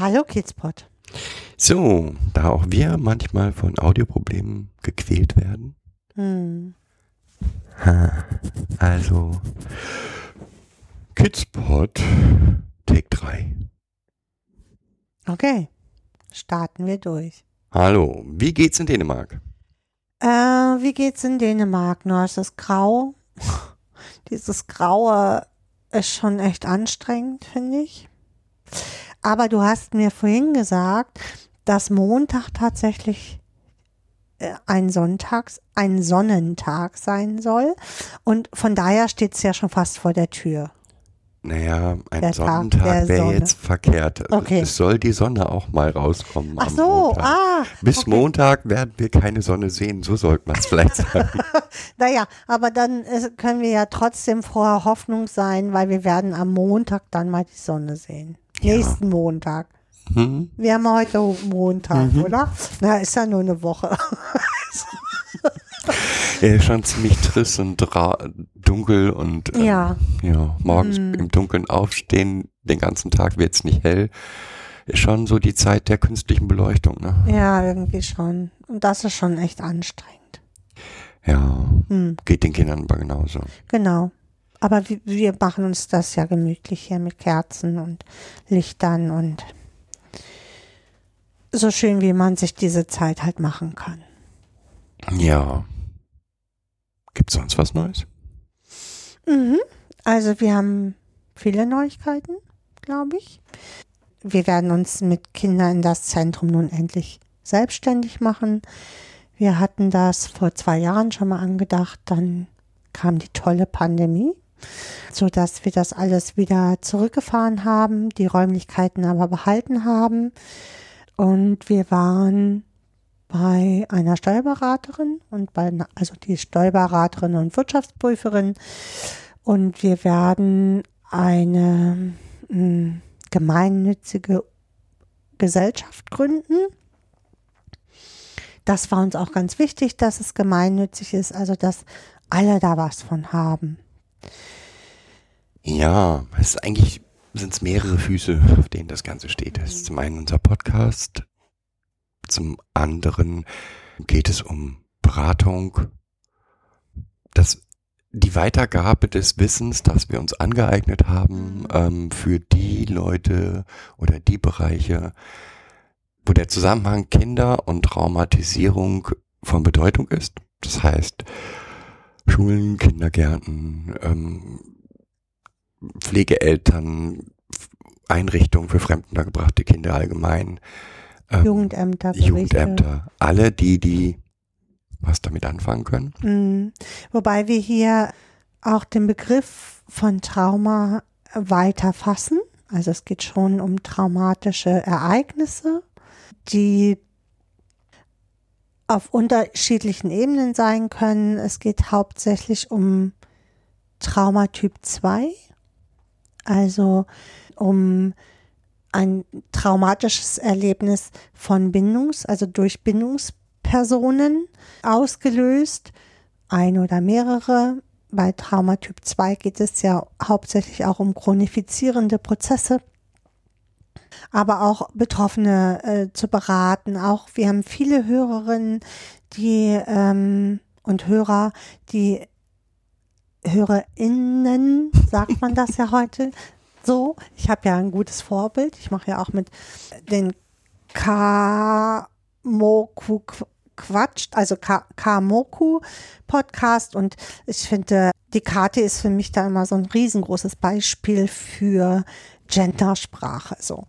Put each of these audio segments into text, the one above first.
Hallo Kidspot. So, da auch wir manchmal von Audioproblemen gequält werden. Hm. Ha, also, Kidspot, Take 3. Okay. Starten wir durch. Hallo, wie geht's in Dänemark? Äh, wie geht's in Dänemark? Nur ist es grau. Dieses Graue ist schon echt anstrengend, finde ich. Aber du hast mir vorhin gesagt, dass Montag tatsächlich äh, ein Sonntags, ein Sonnentag sein soll. Und von daher steht es ja schon fast vor der Tür. Naja, ein Der Tag der Sonnentag wäre jetzt verkehrt. Okay. Es soll die Sonne auch mal rauskommen. Ach so, Montag. ah. Bis okay. Montag werden wir keine Sonne sehen, so sollte man es vielleicht sagen. Naja, aber dann äh, können wir ja trotzdem vorher Hoffnung sein, weil wir werden am Montag dann mal die Sonne sehen. Ja. Nächsten Montag. Hm? Wir haben heute Montag, Mhm. oder? Na, ist ja nur eine Woche. Er ist schon ziemlich trist und dunkel und ähm, Ja. ja, morgens Mhm. im Dunkeln aufstehen, den ganzen Tag wird es nicht hell. Ist schon so die Zeit der künstlichen Beleuchtung, ne? Ja, irgendwie schon. Und das ist schon echt anstrengend. Ja, Hm, geht den Kindern aber genauso. genau. Aber wir, machen uns das ja gemütlich hier mit Kerzen und Lichtern und so schön, wie man sich diese Zeit halt machen kann. Ja. Gibt's sonst was Neues? Mhm. Also wir haben viele Neuigkeiten, glaube ich. Wir werden uns mit Kindern in das Zentrum nun endlich selbstständig machen. Wir hatten das vor zwei Jahren schon mal angedacht, dann kam die tolle Pandemie, so dass wir das alles wieder zurückgefahren haben, die Räumlichkeiten aber behalten haben. Und wir waren bei einer Steuerberaterin und bei, also die Steuerberaterin und Wirtschaftsprüferin. Und wir werden eine mh, gemeinnützige Gesellschaft gründen. Das war uns auch ganz wichtig, dass es gemeinnützig ist, also dass alle da was von haben. Ja, es ist eigentlich sind es mehrere Füße, auf denen das Ganze steht. Es ist zum einen unser Podcast, zum anderen geht es um Beratung, das, die Weitergabe des Wissens, das wir uns angeeignet haben, ähm, für die Leute oder die Bereiche, wo der Zusammenhang Kinder und Traumatisierung von Bedeutung ist. Das heißt, Schulen, Kindergärten, ähm, Pflegeeltern, Einrichtungen für fremdengebrachte Kinder allgemein, ähm, Jugendämter, Gerichte. Jugendämter, alle die, die was damit anfangen können. Mhm. Wobei wir hier auch den Begriff von Trauma weiter fassen. Also es geht schon um traumatische Ereignisse, die auf unterschiedlichen Ebenen sein können. Es geht hauptsächlich um Traumatyp 2, also um ein traumatisches Erlebnis von Bindungs-, also durch Bindungspersonen ausgelöst, ein oder mehrere. Bei Traumatyp 2 geht es ja hauptsächlich auch um chronifizierende Prozesse, aber auch Betroffene äh, zu beraten. Auch wir haben viele Hörerinnen, die ähm, und Hörer, die HörerInnen, sagt man das ja heute so. Ich habe ja ein gutes Vorbild. Ich mache ja auch mit den Kamoku Quatsch, also Ka- Kamoku Podcast und ich finde, die Karte ist für mich da immer so ein riesengroßes Beispiel für Gendersprache. So.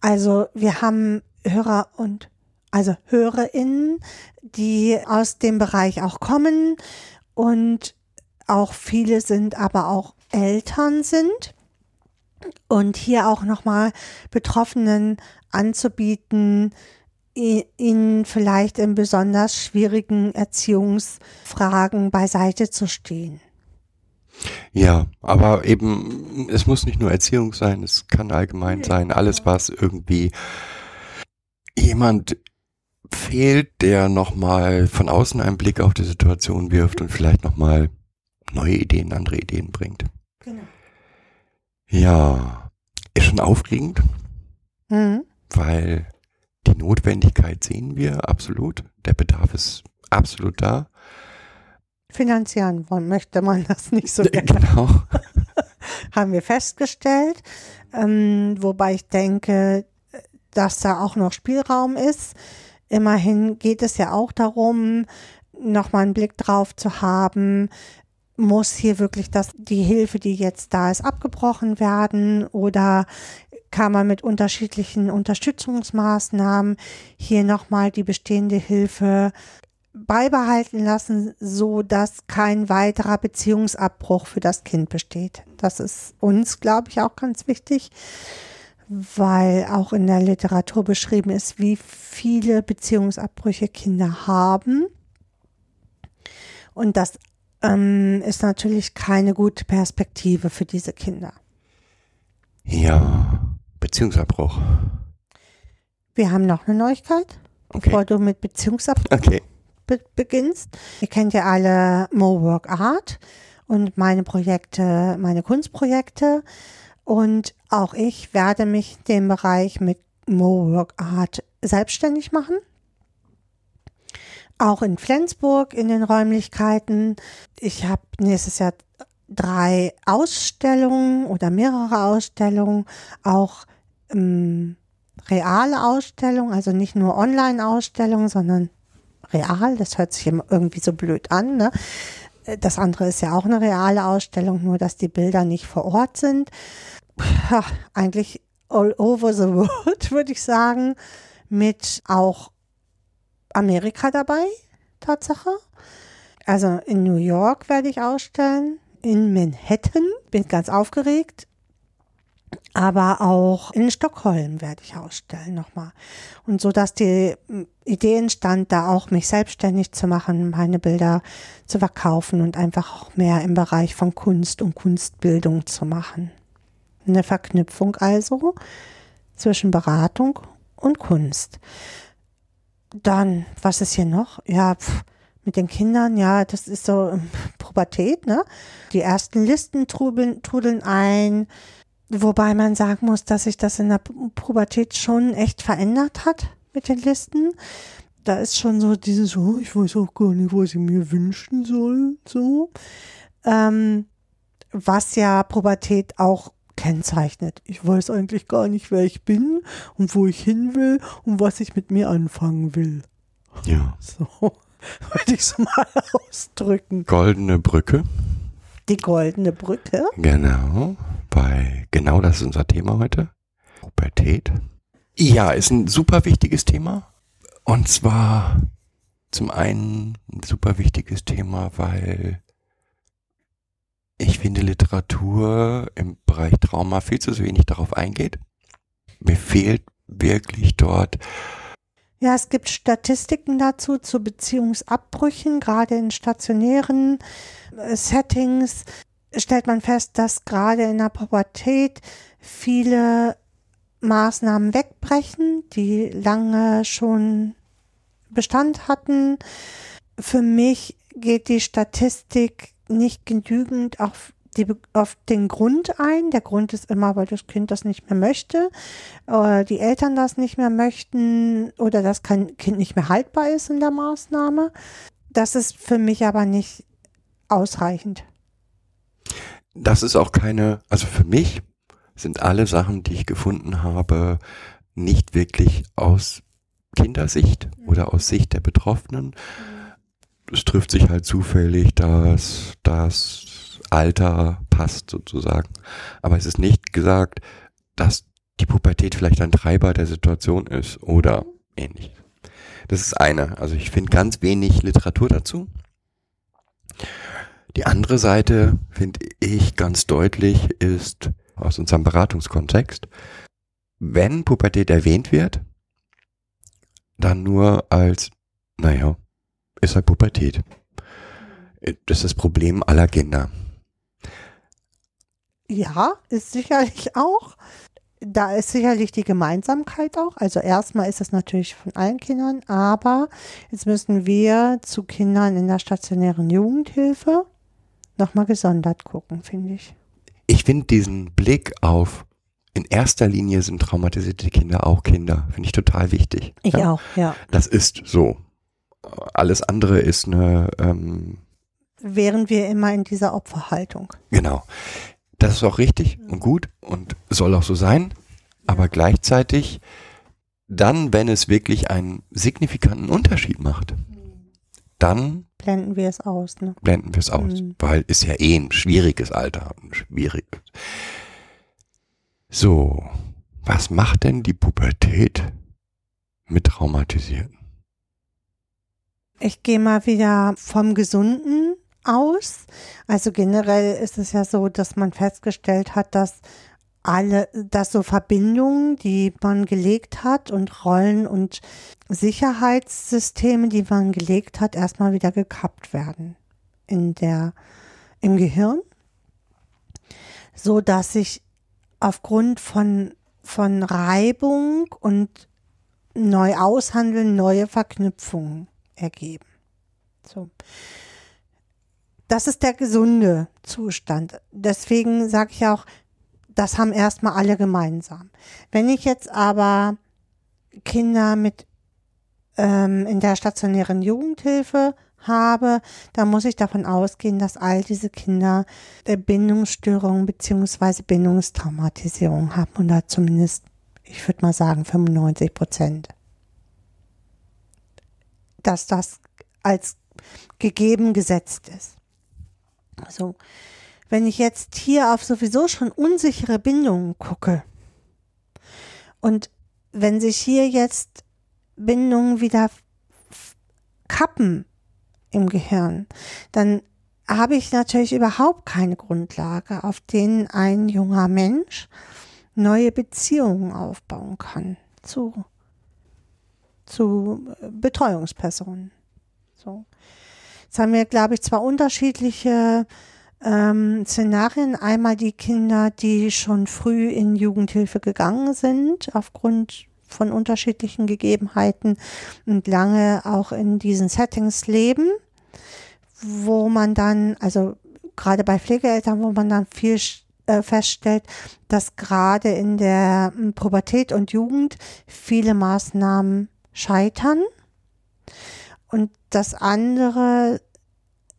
Also wir haben Hörer und also HörerInnen, die aus dem Bereich auch kommen und auch viele sind, aber auch Eltern sind Und hier auch nochmal Betroffenen anzubieten, ihnen vielleicht in besonders schwierigen Erziehungsfragen beiseite zu stehen. Ja, aber eben, es muss nicht nur Erziehung sein, es kann allgemein sein, alles was irgendwie jemand fehlt, der nochmal von außen einen Blick auf die Situation wirft und vielleicht nochmal neue Ideen, andere Ideen bringt. Genau. Ja, ist schon aufregend, Mhm. weil die Notwendigkeit sehen wir absolut. Der Bedarf ist absolut da. Finanzieren wollen möchte man das nicht so gerne. Genau. haben wir festgestellt. Ähm, wobei ich denke, dass da auch noch Spielraum ist. Immerhin geht es ja auch darum, nochmal einen Blick drauf zu haben, muss hier wirklich das, die Hilfe, die jetzt da ist, abgebrochen werden oder kann man mit unterschiedlichen Unterstützungsmaßnahmen hier nochmal die bestehende Hilfe beibehalten lassen, so dass kein weiterer Beziehungsabbruch für das Kind besteht. Das ist uns, glaube ich, auch ganz wichtig, weil auch in der Literatur beschrieben ist, wie viele Beziehungsabbrüche Kinder haben. Und das ähm, ist natürlich keine gute Perspektive für diese Kinder. Ja, Beziehungsabbruch. Wir haben noch eine Neuigkeit, Okay. bevor du mit Beziehungsabbruch Okay. Be beginnst. Ihr kennt ja alle Mo Work Art und meine Projekte, meine Kunstprojekte. Und auch ich werde mich dem Bereich mit Mo Work Art selbstständig machen. Auch in Flensburg in den Räumlichkeiten. Ich habe nächstes Jahr drei Ausstellungen oder mehrere Ausstellungen, auch ähm, reale Ausstellungen, also nicht nur Online-Ausstellungen, sondern real. Das hört sich immer irgendwie so blöd an. Ne? Das andere ist ja auch eine reale Ausstellung, nur dass die Bilder nicht vor Ort sind. Ja, eigentlich all over the world, würde ich sagen, mit auch Amerika dabei, Tatsache. Also in New York werde ich ausstellen, in Manhattan, bin ganz aufgeregt, aber auch in Stockholm werde ich ausstellen nochmal. Und so, dass die m, Idee entstand, da auch mich selbstständig zu machen, meine Bilder zu verkaufen und einfach auch mehr im Bereich von Kunst und Kunstbildung zu machen. Eine Verknüpfung also zwischen Beratung und Kunst. Dann, was ist hier noch? Ja, pf, mit den Kindern, ja, das ist so ähm, Pubertät, ne? Die ersten Listen trudeln, trudeln ein, wobei man sagen muss, dass sich das in der Pu- Pubertät schon echt verändert hat mit den Listen. Da ist schon so dieses, oh, ich weiß auch gar nicht, was ich mir wünschen soll, so. Ähm, was ja Pubertät auch kennzeichnet. Ich weiß eigentlich gar nicht, wer ich bin und wo ich hin will und was ich mit mir anfangen will. Ja. So würde ich es mal ausdrücken. Goldene Brücke. Die goldene Brücke. Genau. Bei, genau das ist unser Thema heute. Pubertät. Ja, ist ein super wichtiges Thema. Und zwar zum einen ein super wichtiges Thema, weil ich finde Literatur im Bereich Trauma viel zu wenig darauf eingeht. Mir fehlt wirklich dort Ja, es gibt Statistiken dazu zu Beziehungsabbrüchen, gerade in stationären äh, Settings stellt man fest, dass gerade in der Pubertät viele Maßnahmen wegbrechen, die lange schon Bestand hatten. Für mich geht die Statistik nicht genügend auf, die, auf den Grund ein. Der Grund ist immer, weil das Kind das nicht mehr möchte, oder die Eltern das nicht mehr möchten oder das Kind nicht mehr haltbar ist in der Maßnahme. Das ist für mich aber nicht ausreichend. Das ist auch keine, also für mich sind alle Sachen, die ich gefunden habe, nicht wirklich aus Kindersicht oder aus Sicht der Betroffenen. Es trifft sich halt zufällig, dass das Alter passt sozusagen. Aber es ist nicht gesagt, dass die Pubertät vielleicht ein Treiber der Situation ist oder ähnlich. Das ist eine. Also ich finde ganz wenig Literatur dazu. Die andere Seite, finde ich ganz deutlich, ist aus unserem Beratungskontext. Wenn Pubertät erwähnt wird, dann nur als, naja, ist halt Pubertät. Das ist das Problem aller Kinder. Ja, ist sicherlich auch. Da ist sicherlich die Gemeinsamkeit auch. Also erstmal ist es natürlich von allen Kindern, aber jetzt müssen wir zu Kindern in der stationären Jugendhilfe nochmal gesondert gucken, finde ich. Ich finde diesen Blick auf, in erster Linie sind traumatisierte Kinder auch Kinder, finde ich total wichtig. Ich ja? auch, ja. Das ist so. Alles andere ist eine, ähm, Wären wir immer in dieser Opferhaltung. genau. Das ist auch richtig und gut und soll auch so sein. Aber gleichzeitig dann, wenn es wirklich einen signifikanten Unterschied macht, dann Blenden wir es aus, ne? blenden wir es aus, Mhm. weil ist ja eh ein schwieriges Alter, ein schwieriges. So, was macht denn die Pubertät mit Traumatisierten? Ich gehe mal wieder vom Gesunden aus. Also generell ist es ja so, dass man festgestellt hat, dass alle, dass so Verbindungen, die man gelegt hat und Rollen und Sicherheitssysteme, die man gelegt hat, erstmal wieder gekappt werden in der, im Gehirn. So dass sich aufgrund von, von Reibung und neu aushandeln neue Verknüpfungen ergeben. So. Das ist der gesunde Zustand. Deswegen sage ich auch, das haben erstmal alle gemeinsam. Wenn ich jetzt aber Kinder mit ähm, in der stationären Jugendhilfe habe, dann muss ich davon ausgehen, dass all diese Kinder äh, Bindungsstörungen beziehungsweise Bindungstraumatisierung haben oder zumindest, ich würde mal sagen, 95 Prozent. Dass das als gegeben gesetzt ist. Also, wenn ich jetzt hier auf sowieso schon unsichere Bindungen gucke und wenn sich hier jetzt Bindungen wieder kappen im Gehirn, dann habe ich natürlich überhaupt keine Grundlage, auf denen ein junger Mensch neue Beziehungen aufbauen kann zu, zu äh, Betreuungspersonen. So. Jetzt haben wir, glaube ich, zwar unterschiedliche ähm, Szenarien. Einmal die Kinder, die schon früh in Jugendhilfe gegangen sind, aufgrund von unterschiedlichen Gegebenheiten und lange auch in diesen Settings leben, wo man dann, also gerade bei Pflegeeltern, wo man dann viel äh, feststellt, dass gerade in der ähm, Pubertät und Jugend viele Maßnahmen scheitern. Und das andere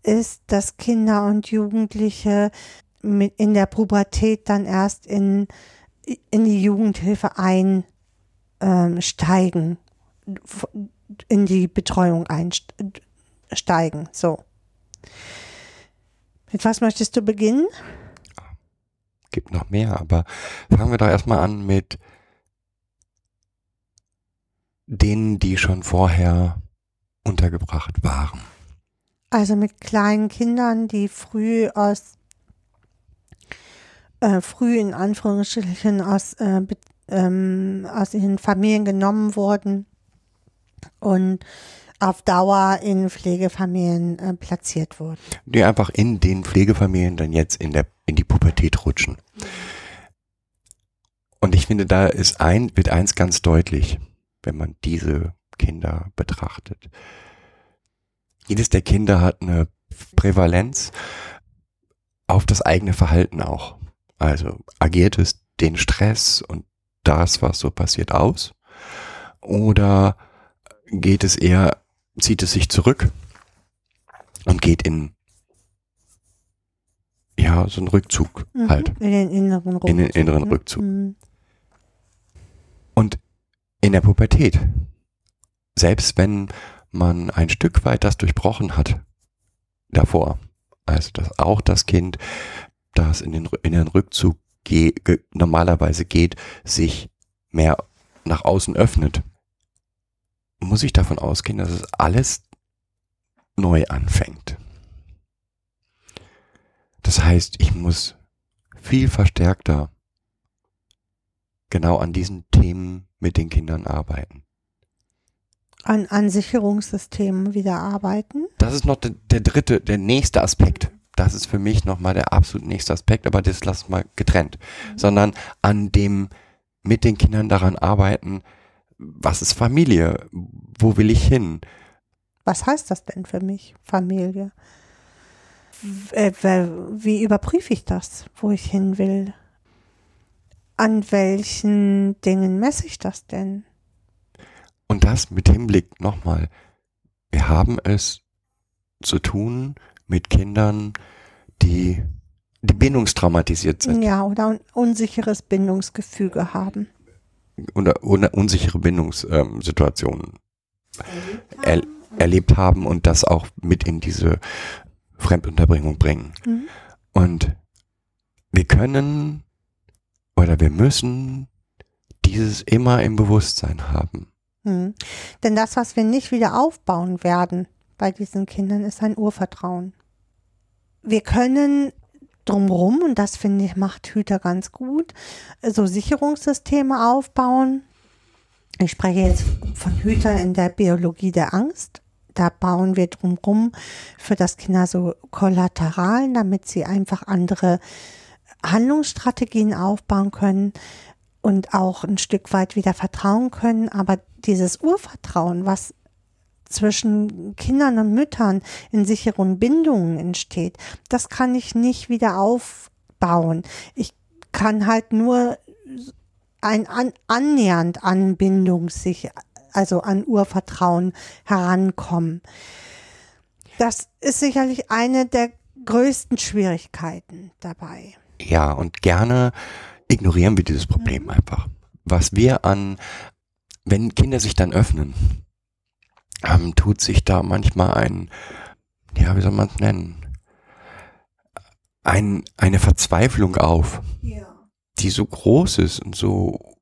ist, dass Kinder und Jugendliche mit in der Pubertät dann erst in, in die Jugendhilfe einsteigen, in die Betreuung einsteigen. So. Mit was möchtest du beginnen? Gibt noch mehr, aber fangen wir doch erstmal an mit denen, die schon vorher untergebracht waren. Also mit kleinen Kindern, die früh aus, äh, früh in Anführungsstrichen aus, äh, ähm, aus ihren Familien genommen wurden und auf Dauer in Pflegefamilien äh, platziert wurden. Die einfach in den Pflegefamilien dann jetzt in der, in die Pubertät rutschen. Und ich finde, da ist ein, wird eins ganz deutlich, wenn man diese Kinder betrachtet. Jedes der Kinder hat eine Prävalenz auf das eigene Verhalten auch. Also agiert es den Stress und das, was so passiert, aus? Oder geht es eher, zieht es sich zurück und geht in ja, so einen Rückzug Mhm. halt. In den inneren Rückzug. In den inneren ne? Rückzug. Mhm. Und in der Pubertät, selbst wenn man ein Stück weit das durchbrochen hat davor, also dass auch das Kind, das in den, in den Rückzug ge ge normalerweise geht, sich mehr nach außen öffnet, muss ich davon ausgehen, dass es alles neu anfängt. Das heißt, ich muss viel verstärkter genau an diesen Themen mit den Kindern arbeiten. An, an Sicherungssystemen wieder arbeiten. Das ist noch der, der dritte, der nächste Aspekt. Das ist für mich nochmal der absolut nächste Aspekt, aber das lassen wir getrennt. Sondern an dem mit den Kindern daran arbeiten, was ist Familie? Wo will ich hin? Was heißt das denn für mich, Familie? Äh, Wie überprüfe ich das, wo ich hin will? An welchen Dingen messe ich das denn? Und das mit Hinblick nochmal. Wir haben es zu tun mit Kindern, die, die bindungstraumatisiert sind Ja, oder ein unsicheres Bindungsgefüge haben. oder, oder unsichere Bindungssituationen er, erlebt haben und das auch mit in diese Fremdunterbringung bringen. Mhm. Und wir können oder wir müssen dieses immer im Bewusstsein haben. Mhm. Denn das, was wir nicht wieder aufbauen werden bei diesen Kindern, ist ein Urvertrauen. Wir können drumherum, und das finde ich, macht Hüter ganz gut, so Sicherungssysteme aufbauen. Ich spreche jetzt von Hüter in der Biologie der Angst. Da bauen wir drumherum für das Kinder so Kollateralen, damit sie einfach andere Handlungsstrategien aufbauen können und auch ein Stück weit wieder vertrauen können. Aber dieses Urvertrauen, was zwischen Kindern und Müttern in sicheren Bindungen entsteht, das kann ich nicht wieder aufbauen. Ich kann halt nur ein an, annähernd an Bindung sich, also an Urvertrauen herankommen. Das ist sicherlich eine der größten Schwierigkeiten dabei. Ja, und gerne ignorieren wir dieses Problem einfach. Was wir an, wenn Kinder sich dann öffnen, ähm, tut sich da manchmal ein, ja, wie soll man es nennen? Ein, eine Verzweiflung auf, die so groß ist und so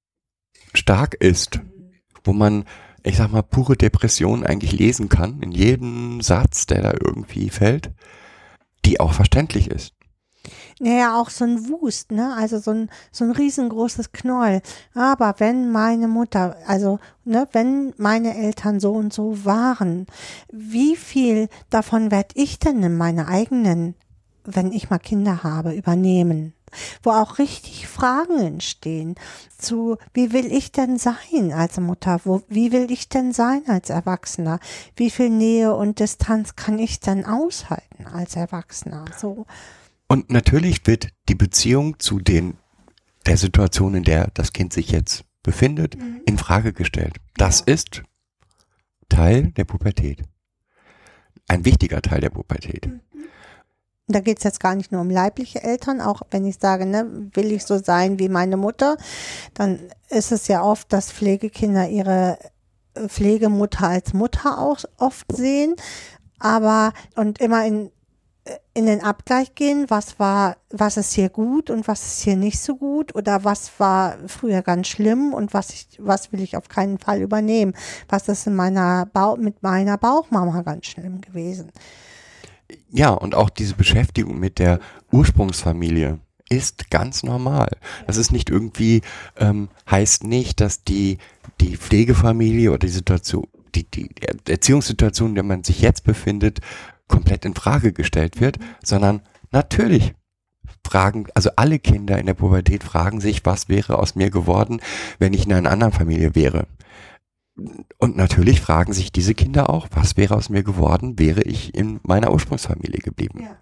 stark ist, wo man, ich sag mal, pure Depression eigentlich lesen kann, in jedem Satz, der da irgendwie fällt, die auch verständlich ist. Naja, auch so ein Wust, ne? Also so ein, so ein riesengroßes Knäuel. Aber wenn meine Mutter, also, ne, wenn meine Eltern so und so waren, wie viel davon werde ich denn in meine eigenen, wenn ich mal Kinder habe, übernehmen? Wo auch richtig Fragen entstehen zu, wie will ich denn sein als Mutter? Wo, wie will ich denn sein als Erwachsener? Wie viel Nähe und Distanz kann ich denn aushalten als Erwachsener? So. Und natürlich wird die Beziehung zu den, der Situation, in der das Kind sich jetzt befindet, in Frage gestellt. Das ist Teil der Pubertät. Ein wichtiger Teil der Pubertät. Da geht es jetzt gar nicht nur um leibliche Eltern, auch wenn ich sage, ne, will ich so sein wie meine Mutter, dann ist es ja oft, dass Pflegekinder ihre äh, Pflegemutter als Mutter auch oft sehen, aber und immer in in den Abgleich gehen, was war, was ist hier gut und was ist hier nicht so gut oder was war früher ganz schlimm und was ich, was will ich auf keinen Fall übernehmen, was ist in meiner Bauch, mit meiner Bauchmama ganz schlimm gewesen. Ja, und auch diese Beschäftigung mit der Ursprungsfamilie ist ganz normal. Das ist nicht irgendwie, ähm, heißt nicht, dass die, die Pflegefamilie oder die Situation, die, die Erziehungssituation, in der man sich jetzt befindet, komplett in Frage gestellt wird, sondern natürlich fragen, also alle Kinder in der Pubertät fragen sich, was wäre aus mir geworden, wenn ich in einer anderen Familie wäre. Und natürlich fragen sich diese Kinder auch, was wäre aus mir geworden, wäre ich in meiner Ursprungsfamilie geblieben. Ja.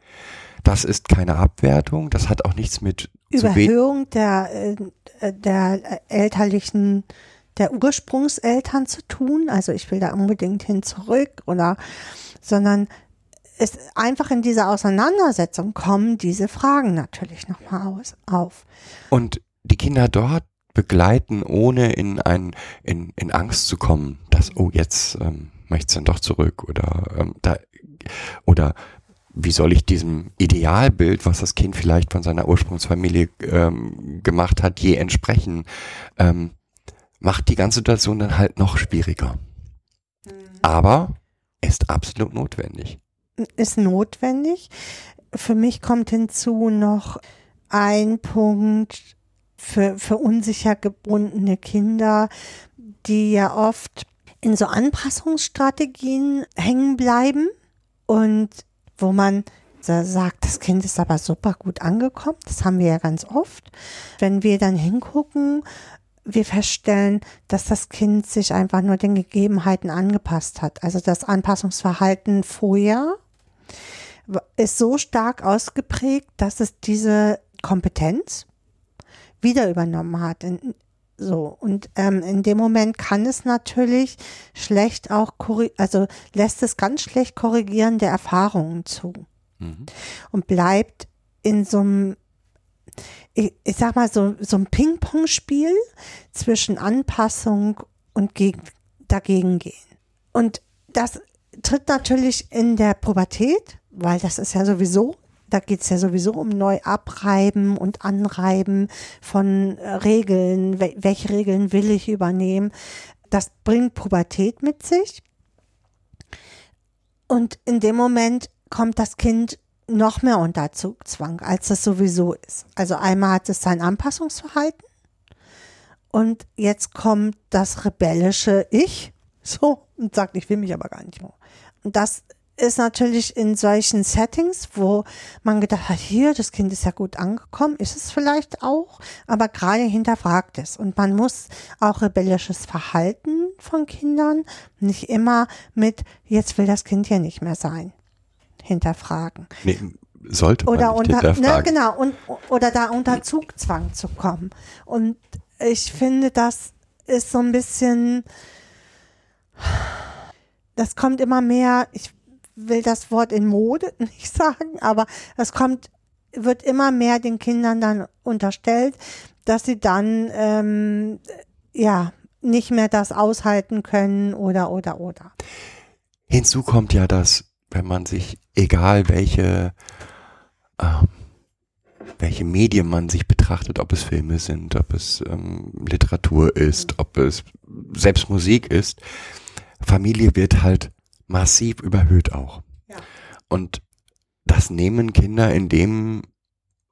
Das ist keine Abwertung, das hat auch nichts mit Überhöhung der, äh, der elterlichen, der Ursprungseltern zu tun. Also ich will da unbedingt hin zurück oder, sondern es einfach in dieser Auseinandersetzung kommen diese Fragen natürlich nochmal aus, auf. Und die Kinder dort begleiten, ohne in ein, in, in Angst zu kommen, dass, oh, jetzt ähm, möchtest du dann doch zurück oder ähm, da oder wie soll ich diesem Idealbild, was das Kind vielleicht von seiner Ursprungsfamilie ähm, gemacht hat, je entsprechen, ähm, macht die ganze Situation dann halt noch schwieriger. Aber ist absolut notwendig. Ist notwendig. Für mich kommt hinzu noch ein Punkt, für, für unsicher gebundene Kinder, die ja oft in so Anpassungsstrategien hängen bleiben und wo man sagt, das Kind ist aber super gut angekommen. Das haben wir ja ganz oft. Wenn wir dann hingucken, wir feststellen, dass das Kind sich einfach nur den Gegebenheiten angepasst hat. Also das Anpassungsverhalten vorher ist so stark ausgeprägt, dass es diese Kompetenz wieder übernommen hat. So, und ähm, in dem Moment kann es natürlich schlecht auch, also lässt es ganz schlecht korrigierende Erfahrungen zu. Mhm. Und bleibt in so einem, ich, ich sag mal, so, so ein Ping-Pong-Spiel zwischen Anpassung und gegen, dagegen gehen. Und das tritt natürlich in der Pubertät, weil das ist ja sowieso da geht es ja sowieso um Neuabreiben und Anreiben von äh, Regeln. welche Regeln will ich übernehmen? Das bringt Pubertät mit sich. Und in dem Moment kommt das Kind noch mehr unter Zugzwang, als es sowieso ist. Also einmal hat es sein Anpassungsverhalten und jetzt kommt das rebellische Ich so und sagt, ich will mich aber gar nicht mehr. Das ist natürlich in solchen Settings, wo man gedacht hat, hier, das Kind ist ja gut angekommen, ist es vielleicht auch, aber gerade hinterfragt es. Und man muss auch rebellisches Verhalten von Kindern nicht immer mit, jetzt will das Kind ja nicht mehr sein, hinterfragen. Nee, sollte man oder nicht unter, ne, hinterfragen. Ne, genau, und, oder da unter Zugzwang zu kommen. Und ich finde, das ist so ein bisschen, das kommt immer mehr, ich will das Wort in Mode nicht sagen, aber es kommt, wird immer mehr den Kindern dann unterstellt, dass sie dann ähm, ja nicht mehr das aushalten können oder oder oder. Hinzu kommt ja, dass wenn man sich, egal welche ähm, welche Medien man sich betrachtet, ob es Filme sind, ob es ähm, Literatur ist, ob es selbst Musik ist, Familie wird halt massiv überhöht auch. Ja. Und das nehmen Kinder in dem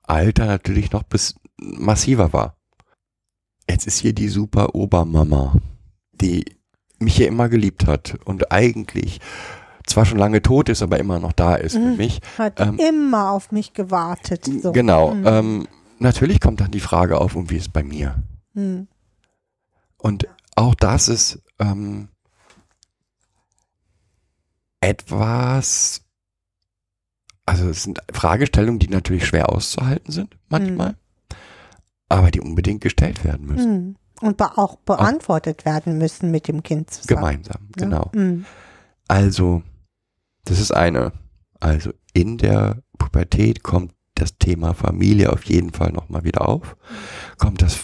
Alter natürlich noch bis massiver wahr. Jetzt ist hier die super Obermama, die mich hier immer geliebt hat und eigentlich zwar schon lange tot ist, aber immer noch da ist mhm. für mich. Hat ähm, immer auf mich gewartet. So. Genau. Mhm. Ähm, natürlich kommt dann die Frage auf, und wie ist es bei mir? Mhm. Und auch das ist ähm, etwas, also es sind Fragestellungen, die natürlich schwer auszuhalten sind, manchmal, mhm. aber die unbedingt gestellt werden müssen. Mhm. Und auch beantwortet auch werden müssen mit dem Kind zusammen. Gemeinsam, ja? genau. Mhm. Also, das ist eine. Also in der Pubertät kommt das Thema Familie auf jeden Fall nochmal wieder auf. Kommt das,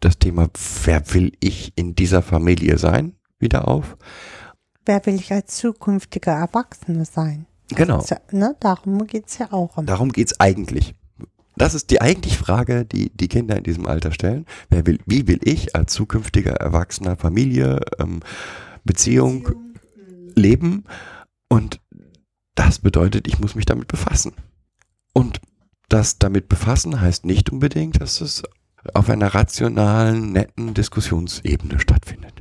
das Thema, wer will ich in dieser Familie sein, wieder auf wer will ich als zukünftiger Erwachsene sein? Genau. Ja, ne, darum geht es ja auch. Um. Darum geht es eigentlich. Das ist die eigentliche Frage, die die Kinder in diesem Alter stellen. Wer will, wie will ich als zukünftiger Erwachsener Familie, ähm, Beziehung, Beziehung leben? Und das bedeutet, ich muss mich damit befassen. Und das damit befassen heißt nicht unbedingt, dass es auf einer rationalen, netten Diskussionsebene stattfindet.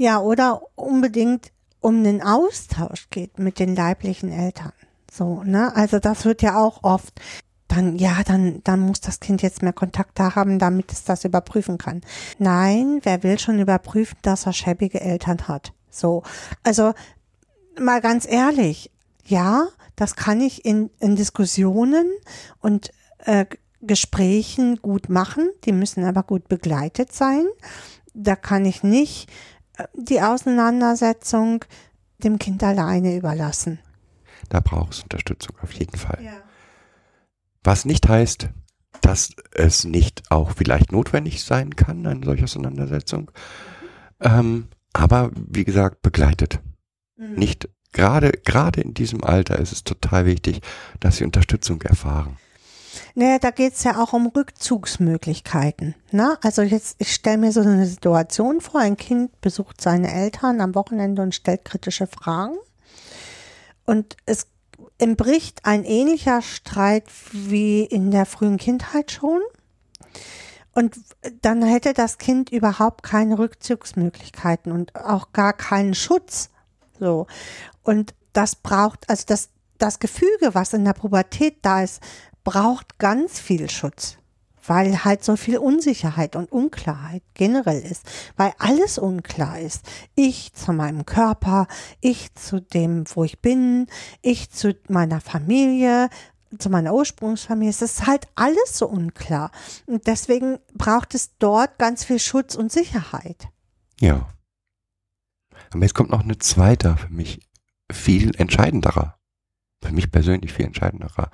Ja, oder unbedingt um den Austausch geht mit den leiblichen Eltern. So, ne? Also das wird ja auch oft dann, ja, dann, dann muss das Kind jetzt mehr Kontakte haben, damit es das überprüfen kann. Nein, wer will schon überprüfen, dass er schäbige Eltern hat? So. Also, mal ganz ehrlich. Ja, das kann ich in, in Diskussionen und äh, Gesprächen gut machen. Die müssen aber gut begleitet sein. Da kann ich nicht die Auseinandersetzung dem Kind alleine überlassen. Da braucht es Unterstützung auf jeden Fall. Ja. Was nicht heißt, dass es nicht auch vielleicht notwendig sein kann, eine solche Auseinandersetzung. Ähm, aber wie gesagt, begleitet. Mhm. Nicht gerade, gerade in diesem Alter ist es total wichtig, dass sie Unterstützung erfahren. Naja, da geht's ja auch um Rückzugsmöglichkeiten. Ne? Also jetzt, ich stelle mir so eine Situation vor, ein Kind besucht seine Eltern am Wochenende und stellt kritische Fragen. Und es entbricht ein ähnlicher Streit wie in der frühen Kindheit schon. Und dann hätte das Kind überhaupt keine Rückzugsmöglichkeiten und auch gar keinen Schutz. So. Und das braucht, also das, das Gefüge, was in der Pubertät da ist, braucht ganz viel Schutz. Weil halt so viel Unsicherheit und Unklarheit generell ist. Weil alles unklar ist. Ich zu meinem Körper, ich zu dem, wo ich bin, ich zu meiner Familie, zu meiner Ursprungsfamilie. Es ist halt alles so unklar. Und deswegen braucht es dort ganz viel Schutz und Sicherheit. Ja. Aber jetzt kommt noch eine zweite, für mich viel entscheidenderer. Für mich persönlich viel entscheidenderer.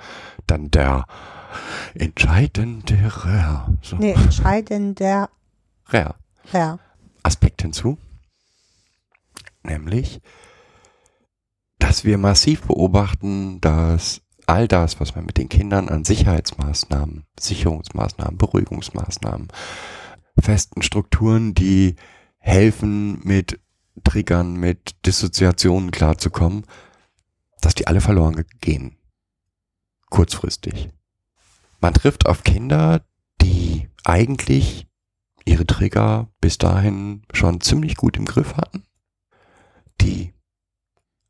Dann der entscheidendere, so, Nee, entscheidender. Aspekt hinzu. Nämlich, dass wir massiv beobachten, dass all das, was man mit den Kindern an Sicherheitsmaßnahmen, Sicherungsmaßnahmen, Beruhigungsmaßnahmen, festen Strukturen, die helfen, mit Triggern, mit Dissoziationen klarzukommen, dass die alle verloren gehen. Kurzfristig. Man trifft auf Kinder, die eigentlich ihre Trigger bis dahin schon ziemlich gut im Griff hatten, die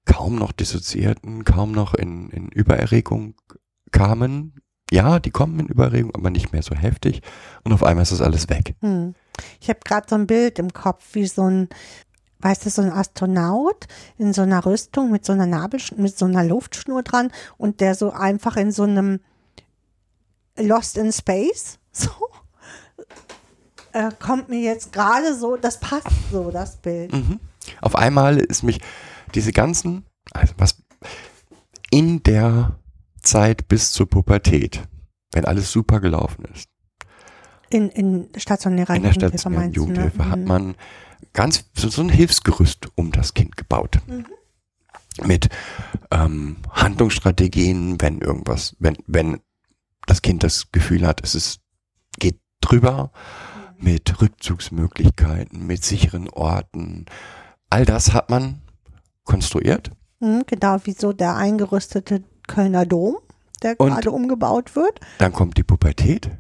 kaum noch dissoziierten, kaum noch in, in Übererregung kamen. Ja, die kommen in Übererregung, aber nicht mehr so heftig. Und auf einmal ist das alles weg. Hm. Ich habe gerade so ein Bild im Kopf, wie so ein, weißt du, so ein Astronaut in so einer Rüstung mit so einer Nabel, mit so einer Luftschnur dran und der so einfach in so einem Lost in Space, so, äh, kommt mir jetzt gerade so, das passt so, das Bild. Mhm. Auf einmal ist mich diese ganzen, also was in der Zeit bis zur Pubertät, wenn alles super gelaufen ist, In, in stationärer in der Jugendhilfe stationären meinst du, ne? Jugendhilfe hat Mhm. man ganz so, so ein Hilfsgerüst um das Kind gebaut. Mit ähm, Handlungsstrategien, wenn irgendwas, wenn, wenn das Kind das Gefühl hat, es ist, geht drüber, mit Rückzugsmöglichkeiten, mit sicheren Orten. All das hat man konstruiert Mhm, genau, wie so der eingerüstete Kölner Dom, der Und- gerade umgebaut wird. Dann kommt die Pubertät.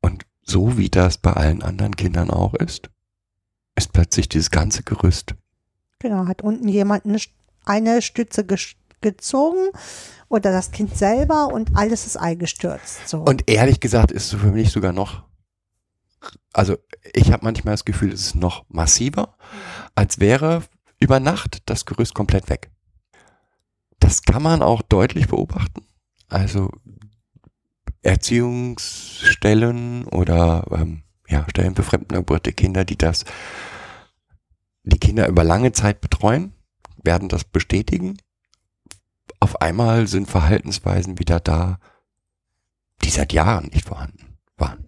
Und so wie das bei allen anderen Kindern auch ist, ist plötzlich dieses ganze Gerüst. Genau, hat unten jemand eine, St- eine Stütze gezogen oder das Kind selber und alles ist eingestürzt. So. Und ehrlich gesagt ist es für mich sogar noch, also ich habe manchmal das Gefühl, es ist noch massiver, als wäre über Nacht das Gerüst komplett weg. Das kann man auch deutlich beobachten. Also Erziehungsstellen oder ähm, ja, Stellen für fremdengeborene Kinder, die das, die Kinder über lange Zeit betreuen, werden das bestätigen. Auf einmal sind Verhaltensweisen wieder da, die seit Jahren nicht vorhanden waren.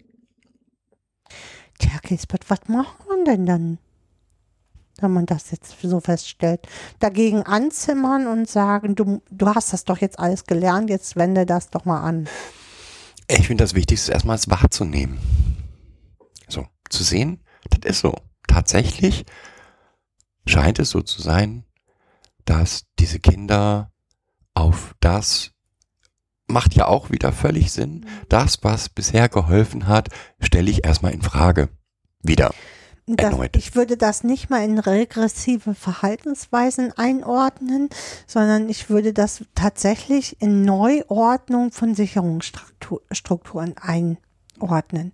Tja, Gisbert, was macht man denn dann, wenn man das jetzt so feststellt? Dagegen anzimmern und sagen, du, du hast das doch jetzt alles gelernt, jetzt wende das doch mal an. Ich finde das Wichtigste erstmal es wahrzunehmen. Zu sehen, das ist so. Tatsächlich scheint es so zu sein, dass diese Kinder auf das macht ja auch wieder völlig Sinn. Das, was bisher geholfen hat, stelle ich erstmal in Frage. Wieder. Das, ich würde das nicht mal in regressive Verhaltensweisen einordnen, sondern ich würde das tatsächlich in Neuordnung von Sicherungsstrukturen einordnen.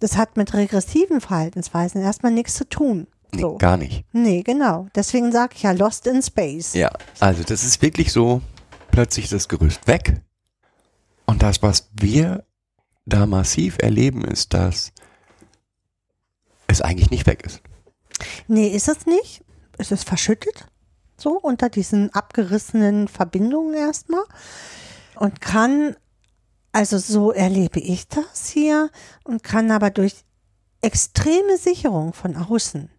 Das hat mit regressiven Verhaltensweisen erstmal nichts zu tun. Nee, So. gar nicht. Nee, genau. Deswegen sage ich ja Lost in Space. Ja, also das ist wirklich so, plötzlich ist das Gerüst weg. Und das, was wir da massiv erleben, ist, dass es eigentlich nicht weg ist. Nee, ist es nicht. Es ist verschüttet. So unter diesen abgerissenen Verbindungen erstmal. Und kann, also so erlebe ich das hier, und kann aber durch extreme Sicherung von außen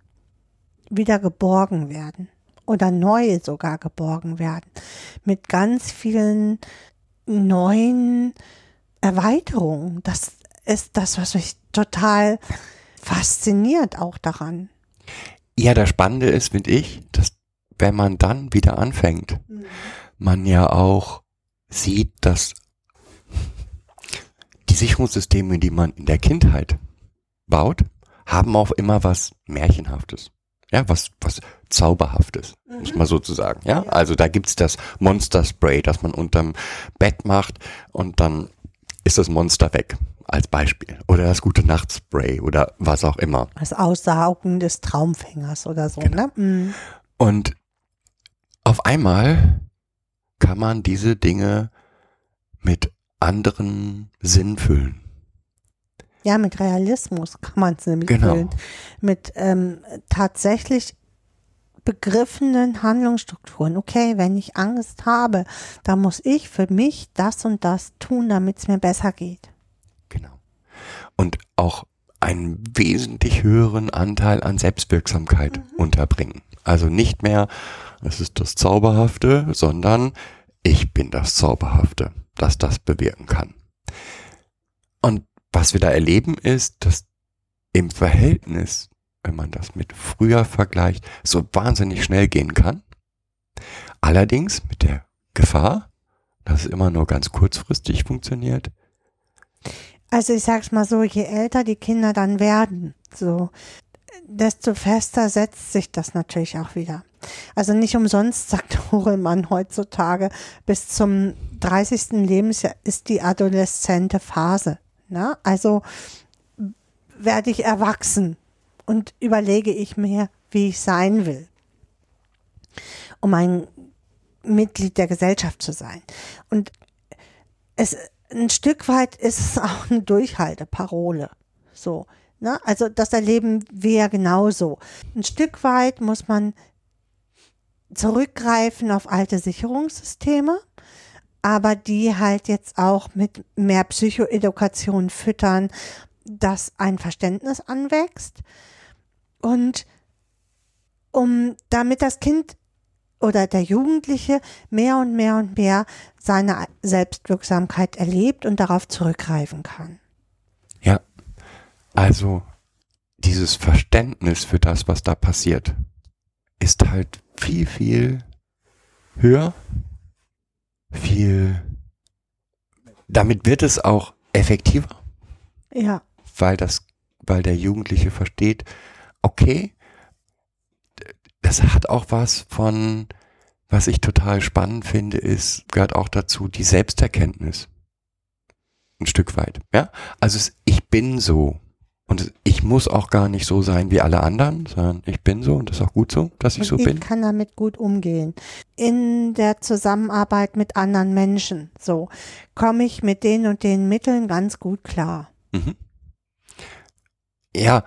wieder geborgen werden. Oder neu sogar geborgen werden. Mit ganz vielen neuen Erweiterungen. Das ist das, was mich total fasziniert auch daran. Ja, das Spannende ist, finde ich, dass wenn man dann wieder anfängt, diese Sicherungssysteme, die man in der Kindheit baut, haben auch immer was Märchenhaftes. Ja, was, was Zauberhaftes, muss man sozusagen. Ja, also da gibt's das Monster Spray, das man unterm Bett macht und dann ist das Monster weg, als Beispiel. Oder das gute Nachtspray oder was auch immer. Das Aussaugen des Traumfängers oder so, Genau. ne? Mhm. Und auf einmal kann man diese Dinge mit anderen Sinn füllen. Ja, mit Realismus kann man es nämlich Genau. füllen. Mit ähm, tatsächlich begriffenen Handlungsstrukturen. Okay, wenn ich Angst habe, dann muss ich für mich das und das tun, damit es mir besser geht. Genau. Und auch einen wesentlich höheren Anteil an Selbstwirksamkeit unterbringen. Also nicht mehr, es ist das Zauberhafte, sondern ich bin das Zauberhafte, das das bewirken kann. Und was wir da erleben ist, dass im Verhältnis, wenn man das mit früher vergleicht, so wahnsinnig schnell gehen kann. Allerdings mit der Gefahr, dass es immer nur ganz kurzfristig funktioniert, Also ich sag's mal so, je älter die Kinder dann werden, so, desto fester setzt sich das natürlich auch wieder. Also nicht umsonst sagt Horelmann heutzutage, bis zum 30. Lebensjahr ist die adoleszente Phase. Ne? Also werde ich erwachsen und überlege ich mir, wie ich sein will, um ein Mitglied der Gesellschaft zu sein. Und es ein Stück weit ist es auch eine Durchhalteparole. So, ne? Also das erleben wir genauso. Ein Stück weit muss man zurückgreifen auf alte Sicherungssysteme, aber die halt jetzt auch mit mehr Psychoedukation füttern, dass ein Verständnis anwächst und um damit das Kind oder der Jugendliche mehr und mehr und mehr seine Selbstwirksamkeit erlebt und darauf zurückgreifen kann. Also dieses Verständnis für das, was da passiert, ist halt viel, viel höher, viel, damit wird es auch effektiver, Ja, weil das, weil der Jugendliche versteht, okay, das hat auch was von, was ich total spannend finde, ist, gehört auch dazu die Selbsterkenntnis. Ein Stück weit, ja. Also es, ich bin so. Und ich muss auch gar nicht so sein wie alle anderen, sondern ich bin so und das ist auch gut so, dass ich und so ich bin. kann damit gut umgehen. In der Zusammenarbeit mit anderen Menschen, so komme ich mit den und den Mitteln ganz gut klar. Mhm. Ja,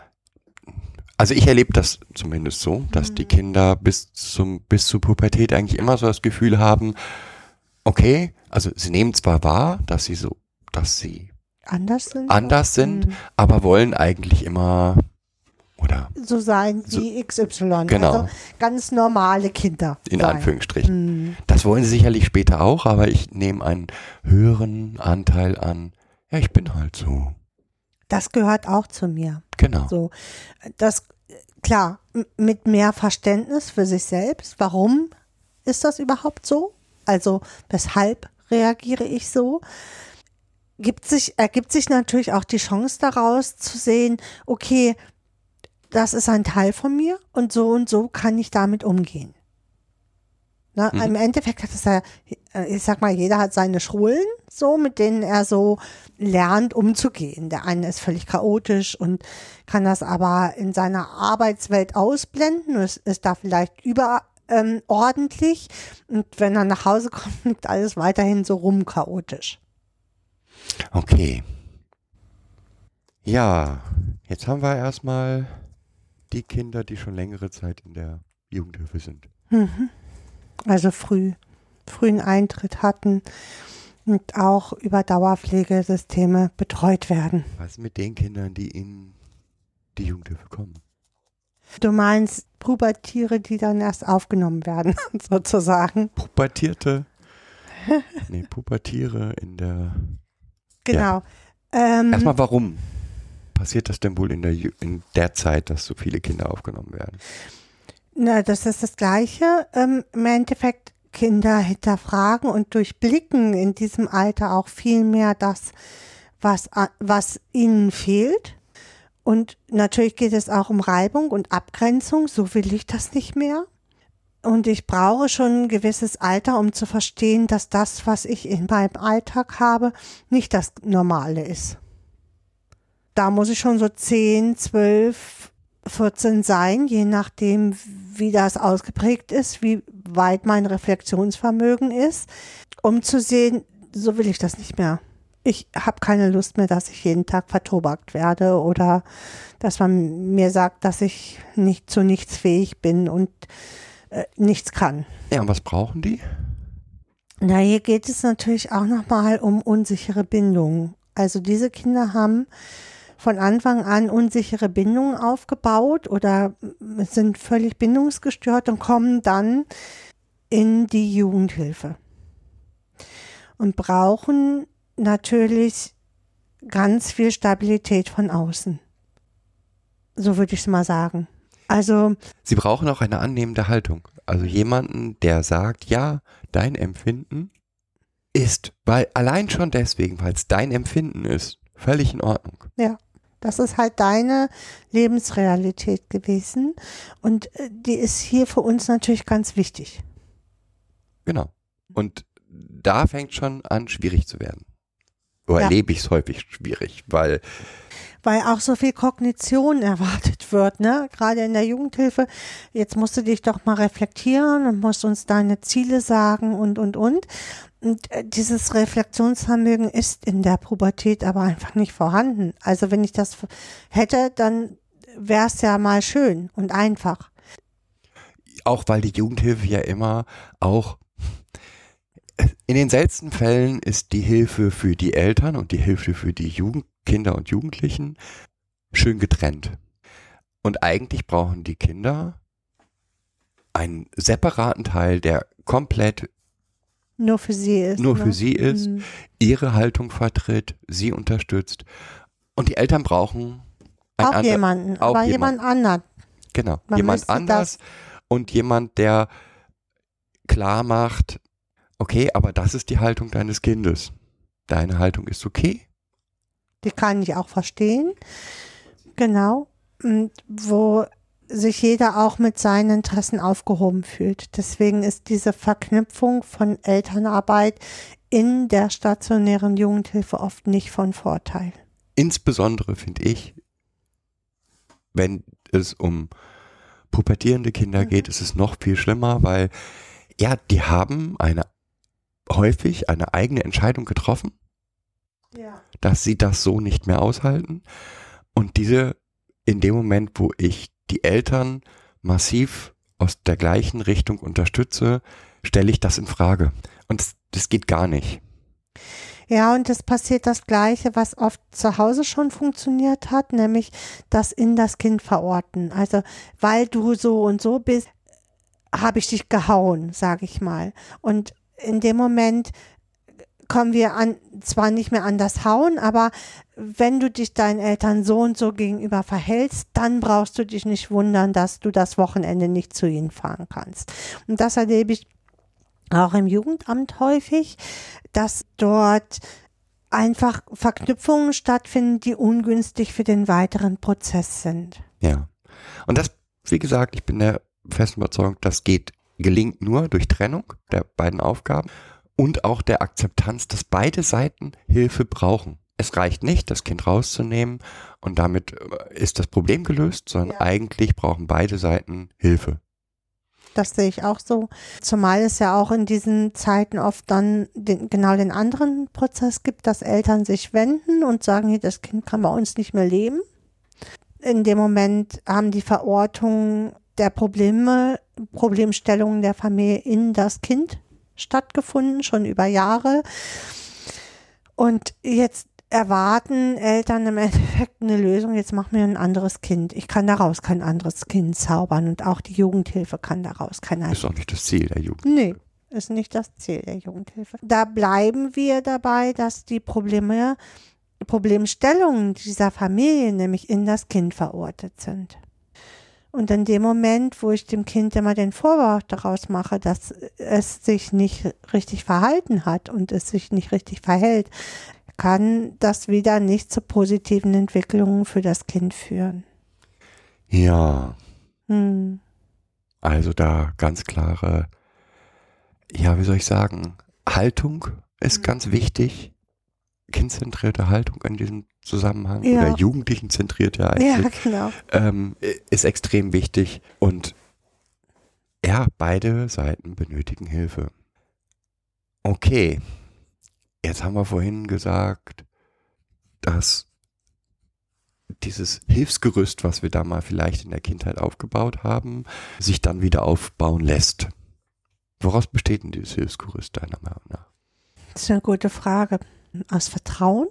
also ich erlebe das zumindest so, dass Mhm. die Kinder bis zum bis zur Pubertät eigentlich immer so das Gefühl haben, okay, also sie nehmen zwar wahr, dass sie so, dass sie Anders sind. anders sind, Mhm. aber wollen eigentlich immer oder So sein wie XY. Genau. Also ganz normale Kinder. in sein. Anführungsstrichen. Mhm. Das wollen sie sicherlich später auch, aber ich nehme einen höheren Anteil an. Ja, ich bin halt so. Das gehört auch zu mir. Genau. So, das, klar, mit mehr Verständnis für sich selbst. Warum ist das überhaupt so? Also, weshalb reagiere ich so? Gibt sich, ergibt sich natürlich auch die Chance daraus zu sehen, okay, das ist ein Teil von mir und so und so kann ich damit umgehen. Na, Mhm. Im Endeffekt hat es ja, äh, ich sag mal, jeder hat seine Schulen, so, mit denen er so lernt, umzugehen. Der eine ist völlig chaotisch und kann das aber in seiner Arbeitswelt ausblenden. Es ist da vielleicht überordentlich. Ähm, ordentlich. und wenn er nach Hause kommt, liegt alles weiterhin so rum chaotisch. Okay. Ja, jetzt haben wir erstmal die Kinder, die schon längere Zeit in der Jugendhilfe sind. Mhm. Also früh, frühen Eintritt hatten und auch über Dauerpflegesysteme betreut werden. Was mit den Kindern, die in die Jugendhilfe kommen? Du meinst Pubertiere, die dann erst aufgenommen werden, sozusagen. Pubertierte. nee, Pubertiere in der. Genau. Ähm, Erstmal, warum passiert das denn wohl in der, in der Zeit, dass so viele Kinder aufgenommen werden? na, das ist das Gleiche. Ähm, Im Endeffekt Kinder hinterfragen und durchblicken in diesem Alter auch viel mehr das, was, was ihnen fehlt. Und natürlich geht es auch um Reibung und Abgrenzung. So will ich das nicht mehr. Und ich brauche schon ein gewisses Alter, um zu verstehen, dass das, was ich in meinem Alltag habe, nicht das Normale ist. Da muss ich schon so 10, 12, 14 sein, je nachdem, wie das ausgeprägt ist, wie weit mein Reflexionsvermögen ist, um zu sehen, so will ich das nicht mehr. Ich habe keine Lust mehr, dass ich jeden Tag vertobakt werde oder dass man mir sagt, dass ich nicht zu nichts fähig bin und äh, nichts kann. Ja, und was brauchen die? Na, hier geht es natürlich auch nochmal um unsichere Bindungen. Also diese Kinder haben von Anfang an unsichere Bindungen aufgebaut oder sind völlig bindungsgestört und kommen dann in die Jugendhilfe und brauchen natürlich ganz viel Stabilität von außen. So würde ich es mal sagen. Also Sie brauchen auch eine annehmende Haltung. Also jemanden, der sagt, ja, dein Empfinden ist, weil allein schon deswegen, weil es dein Empfinden ist, völlig in Ordnung. Ja, das ist halt deine Lebensrealität gewesen und äh, die ist hier für uns natürlich ganz wichtig. Genau. Und da fängt schon an, schwierig zu werden. Oder Ja. erlebe ich es häufig schwierig, weil Weil auch so viel Kognition erwartet wird, ne? Gerade in der Jugendhilfe. Jetzt musst du dich doch mal reflektieren und musst uns deine Ziele sagen und, und, und. Und äh, dieses Reflexionsvermögen ist in der Pubertät aber einfach nicht vorhanden. Also wenn ich das hätte, dann wäre es ja mal schön und einfach. auch weil die Jugendhilfe ja immer auch in den seltensten Fällen ist die Hilfe für die Eltern und die Hilfe für die Jugend, Kinder und Jugendlichen schön getrennt. Und eigentlich brauchen die Kinder einen separaten Teil, der komplett Nur für sie ist. nur ne? für sie ist, Mhm. ihre Haltung vertritt, sie unterstützt. Und die Eltern brauchen Auch ander- jemanden, auch aber jemand. jemand anderen. Genau, Man jemand anders und jemand, der klar macht, okay, aber das ist die Haltung deines Kindes. Deine Haltung ist okay. Die kann ich auch verstehen. Genau. Und wo sich jeder auch mit seinen Interessen aufgehoben fühlt. Deswegen ist diese Verknüpfung von Elternarbeit in der stationären Jugendhilfe oft nicht von Vorteil. Insbesondere finde ich, wenn es um pubertierende Kinder Mhm. geht, ist es noch viel schlimmer, weil ja, die haben eine häufig eine eigene Entscheidung getroffen, Ja. dass sie das so nicht mehr aushalten. Und diese, in dem Moment, wo ich die Eltern massiv aus der gleichen Richtung unterstütze, stelle ich das in Frage. Und das, das geht gar nicht. Ja, und es passiert das Gleiche, was oft zu Hause schon funktioniert hat, nämlich das in das Kind verorten. Also, weil du so und so bist, habe ich dich gehauen, sage ich mal. Und in dem Moment kommen wir an, zwar nicht mehr an das Hauen, aber wenn du dich deinen Eltern so und so gegenüber verhältst, dann brauchst du dich nicht wundern, dass du das Wochenende nicht zu ihnen fahren kannst. Und das erlebe ich auch im Jugendamt häufig, dass dort einfach Verknüpfungen stattfinden, die ungünstig für den weiteren Prozess sind. Ja. Und das, wie gesagt, ich bin der festen Überzeugung, das geht, gelingt nur durch Trennung der beiden Aufgaben und auch der Akzeptanz, dass beide Seiten Hilfe brauchen. Es reicht nicht, das Kind rauszunehmen und damit äh, ist das Problem gelöst, sondern Ja. eigentlich brauchen beide Seiten Hilfe. Das sehe ich auch so. Zumal es ja auch in diesen Zeiten oft dann den, genau den anderen Prozess gibt, dass Eltern sich wenden und sagen, hier, das Kind kann bei uns nicht mehr leben. In dem Moment haben die Verortungen der Probleme, Problemstellungen der Familie in das Kind stattgefunden, schon über Jahre. Und jetzt erwarten Eltern im Endeffekt eine Lösung, jetzt machen wir ein anderes Kind. Ich kann daraus kein anderes Kind zaubern und auch die Jugendhilfe kann daraus kein anderes. Ist auch nicht das Ziel der Jugend. Nee, ist nicht das Ziel der Jugendhilfe. Da bleiben wir dabei, dass die Probleme, Problemstellungen dieser Familie nämlich in das Kind verortet sind. Und in dem Moment, wo ich dem Kind immer den Vorwurf daraus mache, dass es sich nicht richtig verhalten hat und es sich nicht richtig verhält, kann das wieder nicht zu positiven Entwicklungen für das Kind führen. Ja, Hm. also da ganz klare, ja, wie soll ich sagen, Haltung ist ganz wichtig. Kindzentrierte Haltung in diesem Zusammenhang Ja. oder jugendlichenzentrierte Ja, eigentlich genau. ähm, ist extrem wichtig und ja, beide Seiten benötigen Hilfe. Okay, jetzt haben wir vorhin gesagt, dass dieses Hilfsgerüst, was wir da mal vielleicht in der Kindheit aufgebaut haben, sich dann wieder aufbauen lässt. Woraus besteht denn dieses Hilfsgerüst deiner Meinung nach? Das ist eine gute Frage. Aus Vertrauen,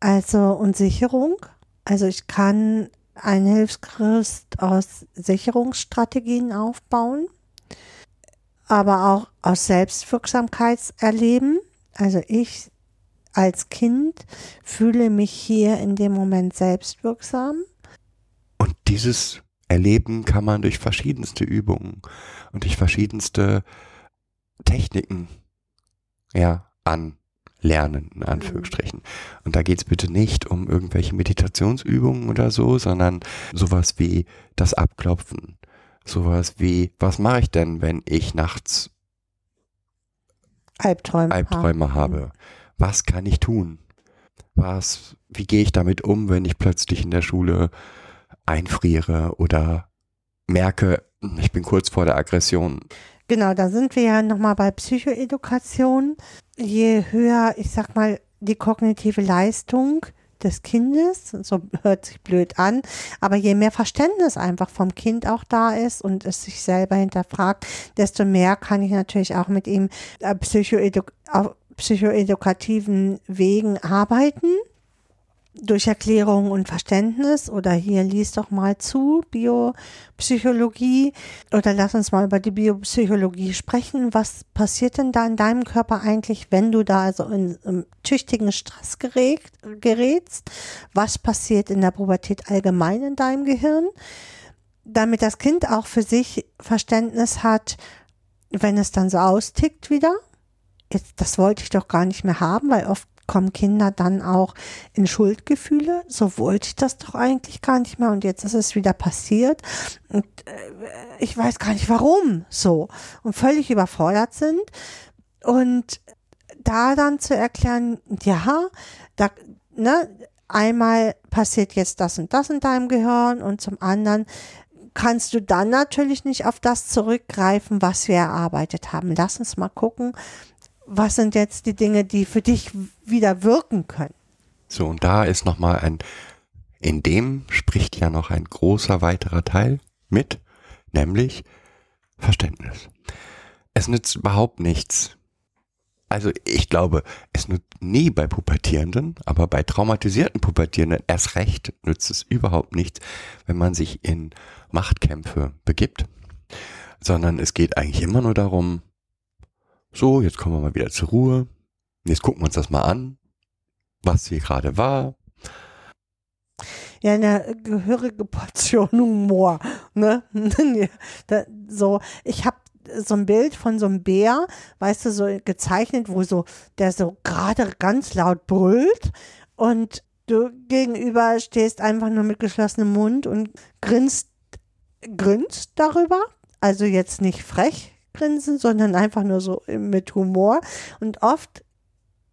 also und Sicherung. Also ich kann ein Hilfsgerüst aus Sicherungsstrategien aufbauen, aber auch aus Selbstwirksamkeitserleben. Also ich als Kind fühle mich hier in dem Moment selbstwirksam. Und dieses Erleben kann man durch verschiedenste Übungen und durch verschiedenste Techniken ja, anlernen, in Anführungsstrichen. Und da geht's bitte nicht um irgendwelche Meditationsübungen oder so, sondern sowas wie das Abklopfen. Sowas wie, was mache ich denn, wenn ich nachts Albträume. Albträume habe? Was kann ich tun? Was, wie gehe ich damit um, wenn ich plötzlich in der Schule einfriere oder merke, ich bin kurz vor der Aggression? Genau, da sind wir ja nochmal bei Psychoedukation. Je höher, ich sag mal, die kognitive Leistung des Kindes, so hört sich blöd an, aber je mehr Verständnis einfach vom Kind auch da ist und es sich selber hinterfragt, desto mehr kann ich natürlich auch mit ihm äh, psychoedu auf psychoedukativen Wegen arbeiten. Durch Erklärung und Verständnis oder hier lies doch mal zu, Biopsychologie oder lass uns mal über die Biopsychologie sprechen. Was passiert denn da in deinem Körper eigentlich, wenn du da also in, in tüchtigen Stress gerät, gerätst? Was passiert in der Pubertät allgemein in deinem Gehirn? Damit das Kind auch für sich Verständnis hat, wenn es dann so austickt wieder. Jetzt, das wollte ich doch gar nicht mehr haben, weil oft kommen Kinder dann auch in Schuldgefühle. So wollte ich das doch eigentlich gar nicht mehr und jetzt ist es wieder passiert und äh, ich weiß gar nicht warum so und völlig überfordert sind und da dann zu erklären, ja, da, ne, einmal passiert jetzt das und das in deinem Gehirn und zum anderen kannst du dann natürlich nicht auf das zurückgreifen, was wir erarbeitet haben. Lass uns mal gucken, was sind jetzt die Dinge, die für dich wieder wirken können. So, und da ist nochmal ein, in dem spricht ja noch ein großer weiterer Teil mit, nämlich Verständnis. Es nützt überhaupt nichts. Also ich glaube, es nützt nie bei Pubertierenden, aber bei traumatisierten Pubertierenden erst recht nützt es überhaupt nichts, wenn man sich in Machtkämpfe begibt, sondern es geht eigentlich immer nur darum, so, jetzt kommen wir mal wieder zur Ruhe. Jetzt gucken wir uns das mal an, was hier gerade war. Ja, eine gehörige Portion Humor. Ne? So, ich habe so ein Bild von so einem Bär, weißt du, so gezeichnet, wo so der so gerade ganz laut brüllt und du gegenüber stehst einfach nur mit geschlossenem Mund und grinst, grinst darüber. Also jetzt nicht frech grinsen, sondern einfach nur so mit Humor. Und oft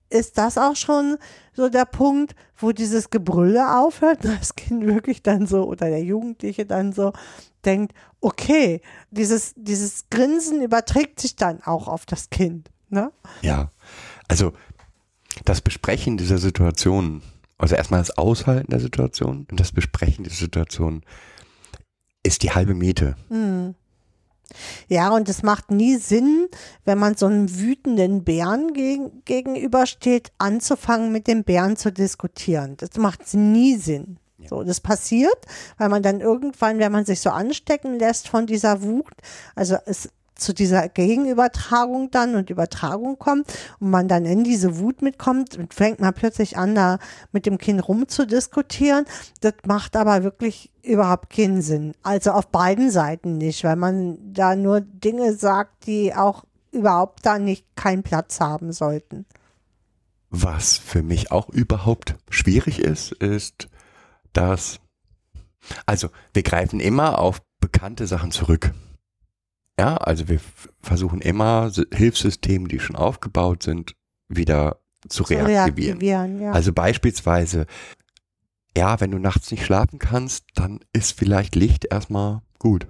ist das auch schon so der Punkt, wo dieses Gebrülle aufhört, das Kind wirklich dann so oder der Jugendliche dann so denkt, okay, dieses, dieses Grinsen überträgt sich dann auch auf das Kind. Ne? Ja, also das Besprechen dieser Situation, also erstmal das Aushalten der Situation und das Besprechen dieser Situation ist die halbe Miete. Hm. Ja, und es macht nie Sinn, wenn man so einem wütenden Bären gegen, gegenübersteht, anzufangen, mit dem Bären zu diskutieren. Das macht nie Sinn. So, das passiert, weil man dann irgendwann, wenn man sich so anstecken lässt von dieser Wut, also es zu dieser Gegenübertragung dann und Übertragung kommt und man dann in diese Wut mitkommt und fängt man plötzlich an, da mit dem Kind rumzudiskutieren. Das macht aber wirklich überhaupt keinen Sinn. Also auf beiden Seiten nicht, weil man da nur Dinge sagt, die auch überhaupt da nicht keinen Platz haben sollten. Was für mich auch überhaupt schwierig ist, ist, dass, also wir greifen immer auf bekannte Sachen zurück. Ja, also wir versuchen immer Hilfssysteme, die schon aufgebaut sind, wieder zu Zu reaktivieren. reaktivieren, ja. Also beispielsweise, ja, wenn du nachts nicht schlafen kannst, dann ist vielleicht Licht erstmal gut.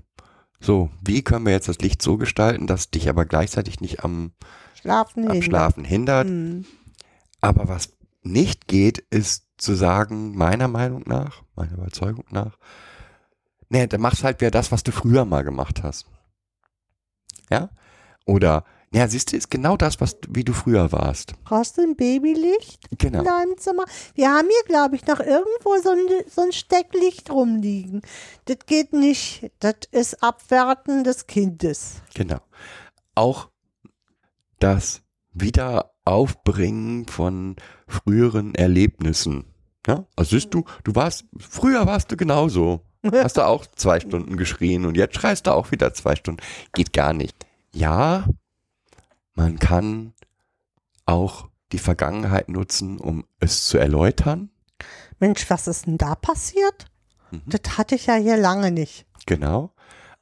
So, wie können wir jetzt das Licht so gestalten, dass dich aber gleichzeitig nicht am, Schlafen am hindert. Schlafen hindert? Hm. Aber was nicht geht, ist zu sagen, meiner Meinung nach, meiner Überzeugung nach, nee, dann machst halt wieder das, was du früher mal gemacht hast. Ja? Oder, ja, siehst du, ist genau das, was wie du früher warst. Brauchst du ein Babylicht Genau. in deinem Zimmer? Wir haben hier, glaube ich, noch irgendwo so ein, so ein Stecklicht rumliegen. Das geht nicht. Das ist Abwerten des Kindes. Genau. Auch das Wiederaufbringen von früheren Erlebnissen. Ja, also siehst du, du warst, früher warst du genauso. Hast du auch zwei Stunden geschrien und jetzt schreist du auch wieder zwei Stunden. Geht gar nicht. Ja, man kann auch die Vergangenheit nutzen, um es zu erläutern. Mensch, was ist denn da passiert? Mhm. Das hatte ich ja hier lange nicht. Genau.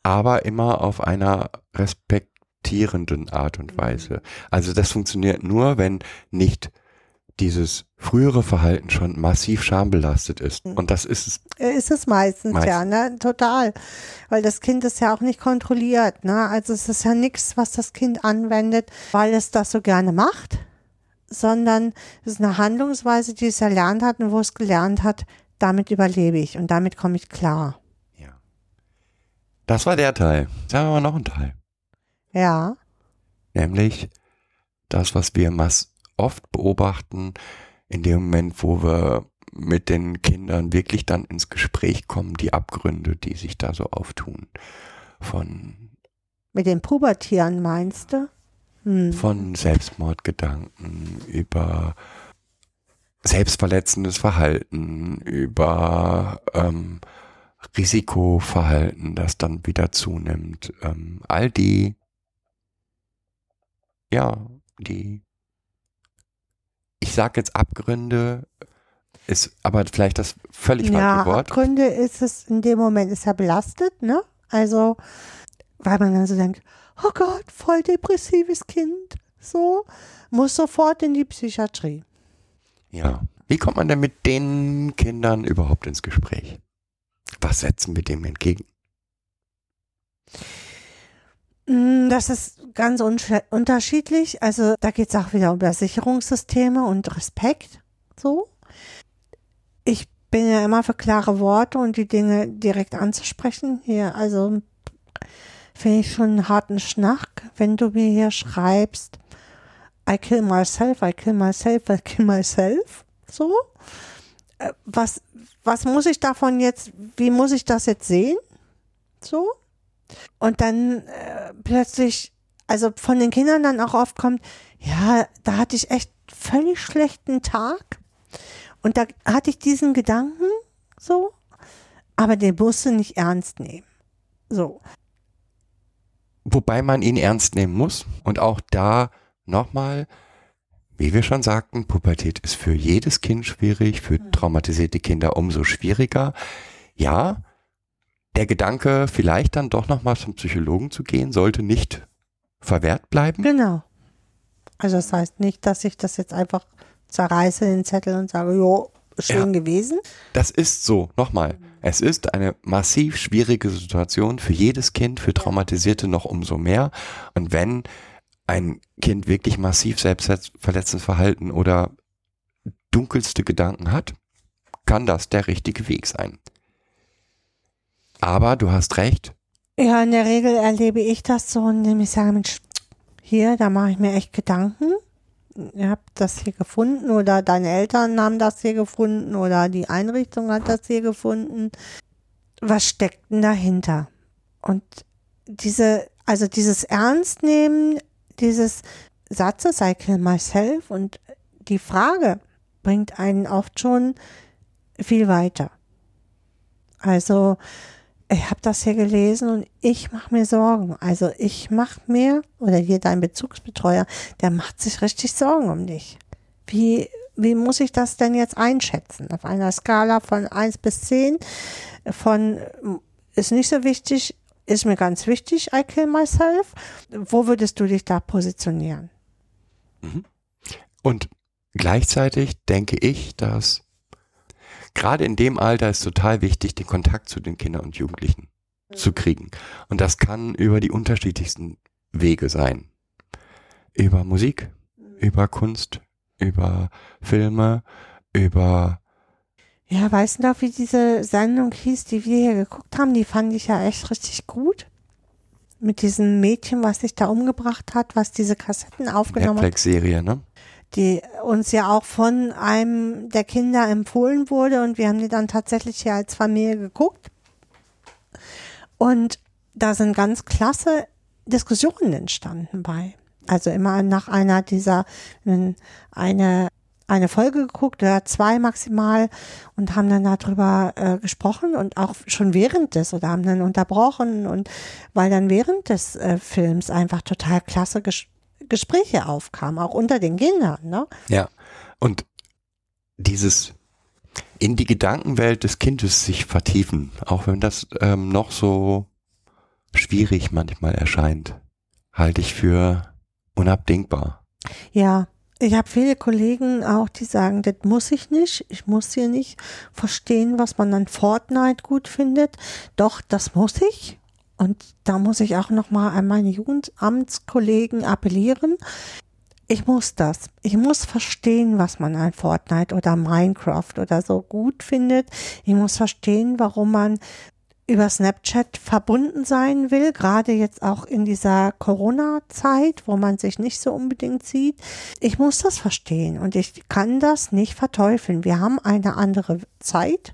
Aber immer auf einer respektierenden Art und Weise. Also das funktioniert nur, wenn nicht dieses frühere Verhalten schon massiv schambelastet ist. Und das ist es. Ist es meistens, Meistens. ja, ne? Total. Weil das Kind ist ja auch nicht kontrolliert, ne? Also es ist ja nichts, was das Kind anwendet, weil es das so gerne macht, sondern es ist eine Handlungsweise, die es erlernt hat und wo es gelernt hat, damit überlebe ich und damit komme ich klar. Ja. Das war der Teil. Jetzt haben wir noch einen Teil. Ja. Nämlich das, was wir mass oft beobachten, in dem Moment, wo wir mit den Kindern wirklich dann ins Gespräch kommen, die Abgründe, die sich da so auftun. Von Mit den Pubertieren meinst du? Hm. von Selbstmordgedanken über selbstverletzendes Verhalten, über ähm, Risikoverhalten, das dann wieder zunimmt. Ähm, all die, ja, die, ich sag jetzt Abgründe, ist aber vielleicht das völlig ja, falsche Wort. Abgründe ist es in dem Moment, ist er belastet, ne? Also, weil man dann so denkt, oh Gott, voll depressives Kind, so, muss sofort in die Psychiatrie. Ja. Wie kommt man denn mit den Kindern überhaupt ins Gespräch? Was setzen wir dem entgegen? Mm, Das ist ganz unterschiedlich. Also da geht es auch wieder um Sicherungssysteme und Respekt. So. Ich bin ja immer für klare Worte und die Dinge direkt anzusprechen. Hier, also finde ich schon einen harten Schnack, wenn du mir hier schreibst, I kill myself, I kill myself, I kill myself. So. Äh, Was, was muss ich davon jetzt, wie muss ich das jetzt sehen? So. Und dann äh, plötzlich, also von den Kindern dann auch oft kommt, ja, da hatte ich echt völlig schlechten Tag. Und da hatte ich diesen Gedanken so, aber den musst du nicht ernst nehmen. So. Wobei man ihn ernst nehmen muss. Und auch da nochmal, wie wir schon sagten, Pubertät ist für jedes Kind schwierig, für traumatisierte Kinder umso schwieriger. Ja, der Gedanke, vielleicht dann doch nochmal zum Psychologen zu gehen, sollte nicht verwehrt bleiben. Genau. Also das heißt nicht, dass ich das jetzt einfach zerreiße den Zettel und sage, jo, schön gewesen. Das ist so, nochmal. Es ist eine massiv schwierige Situation für jedes Kind, für Traumatisierte noch umso mehr. Und wenn ein Kind wirklich massiv selbstverletzendes Verhalten oder dunkelste Gedanken hat, kann das der richtige Weg sein. Aber du hast recht, Ja, in der Regel erlebe ich das so, indem ich sage, Mensch, hier, da mache ich mir echt Gedanken. Ihr habt das hier gefunden oder deine Eltern haben das hier gefunden oder die Einrichtung hat das hier gefunden. Was steckt denn dahinter? Und diese, also dieses Ernstnehmen dieses Satzes, I kill myself und die Frage bringt einen oft schon viel weiter. Also, ich habe das hier gelesen und ich mache mir Sorgen. Also ich mache mir, oder hier dein Bezugsbetreuer, der macht sich richtig Sorgen um dich. Wie, wie muss ich das denn jetzt einschätzen? Auf einer Skala von 1 bis 10, von ist nicht so wichtig, ist mir ganz wichtig, I kill myself. Wo würdest du dich da positionieren? Und gleichzeitig denke ich, dass gerade in dem Alter ist total wichtig, den Kontakt zu den Kindern und Jugendlichen zu kriegen. Und das kann über die unterschiedlichsten Wege sein. Über Musik, über Kunst, über Filme, über Ja, weißt du noch, wie diese Sendung hieß, die wir hier geguckt haben? Die fand ich ja echt richtig gut. Mit diesem Mädchen, was sich da umgebracht hat, was diese Kassetten aufgenommen hat. Netflix-Serie, ne? Die uns ja auch von einem der Kinder empfohlen wurde und wir haben die dann tatsächlich hier als Familie geguckt. Und da sind ganz klasse Diskussionen entstanden bei. Also immer nach einer dieser, eine, eine Folge geguckt oder zwei maximal und haben dann darüber äh, gesprochen und auch schon während des oder haben dann unterbrochen und weil dann während des äh, Films einfach total klasse ges Gespräche aufkamen, auch unter den Kindern, ne? Ja. Und dieses in die Gedankenwelt des Kindes sich vertiefen, auch wenn das ähm, noch so schwierig manchmal erscheint, halte ich für unabdingbar. Ja, ich habe viele Kollegen auch, die sagen, das muss ich nicht. Ich muss hier nicht verstehen, was man an Fortnite gut findet. Doch, das muss ich. Und da muss ich auch nochmal an meine Jugendamtskollegen appellieren. Ich muss das. Ich muss verstehen, was man an Fortnite oder Minecraft oder so gut findet. Ich muss verstehen, warum man über Snapchat verbunden sein will, gerade jetzt auch in dieser Corona-Zeit, wo man sich nicht so unbedingt sieht. Ich muss das verstehen und ich kann das nicht verteufeln. Wir haben eine andere Zeit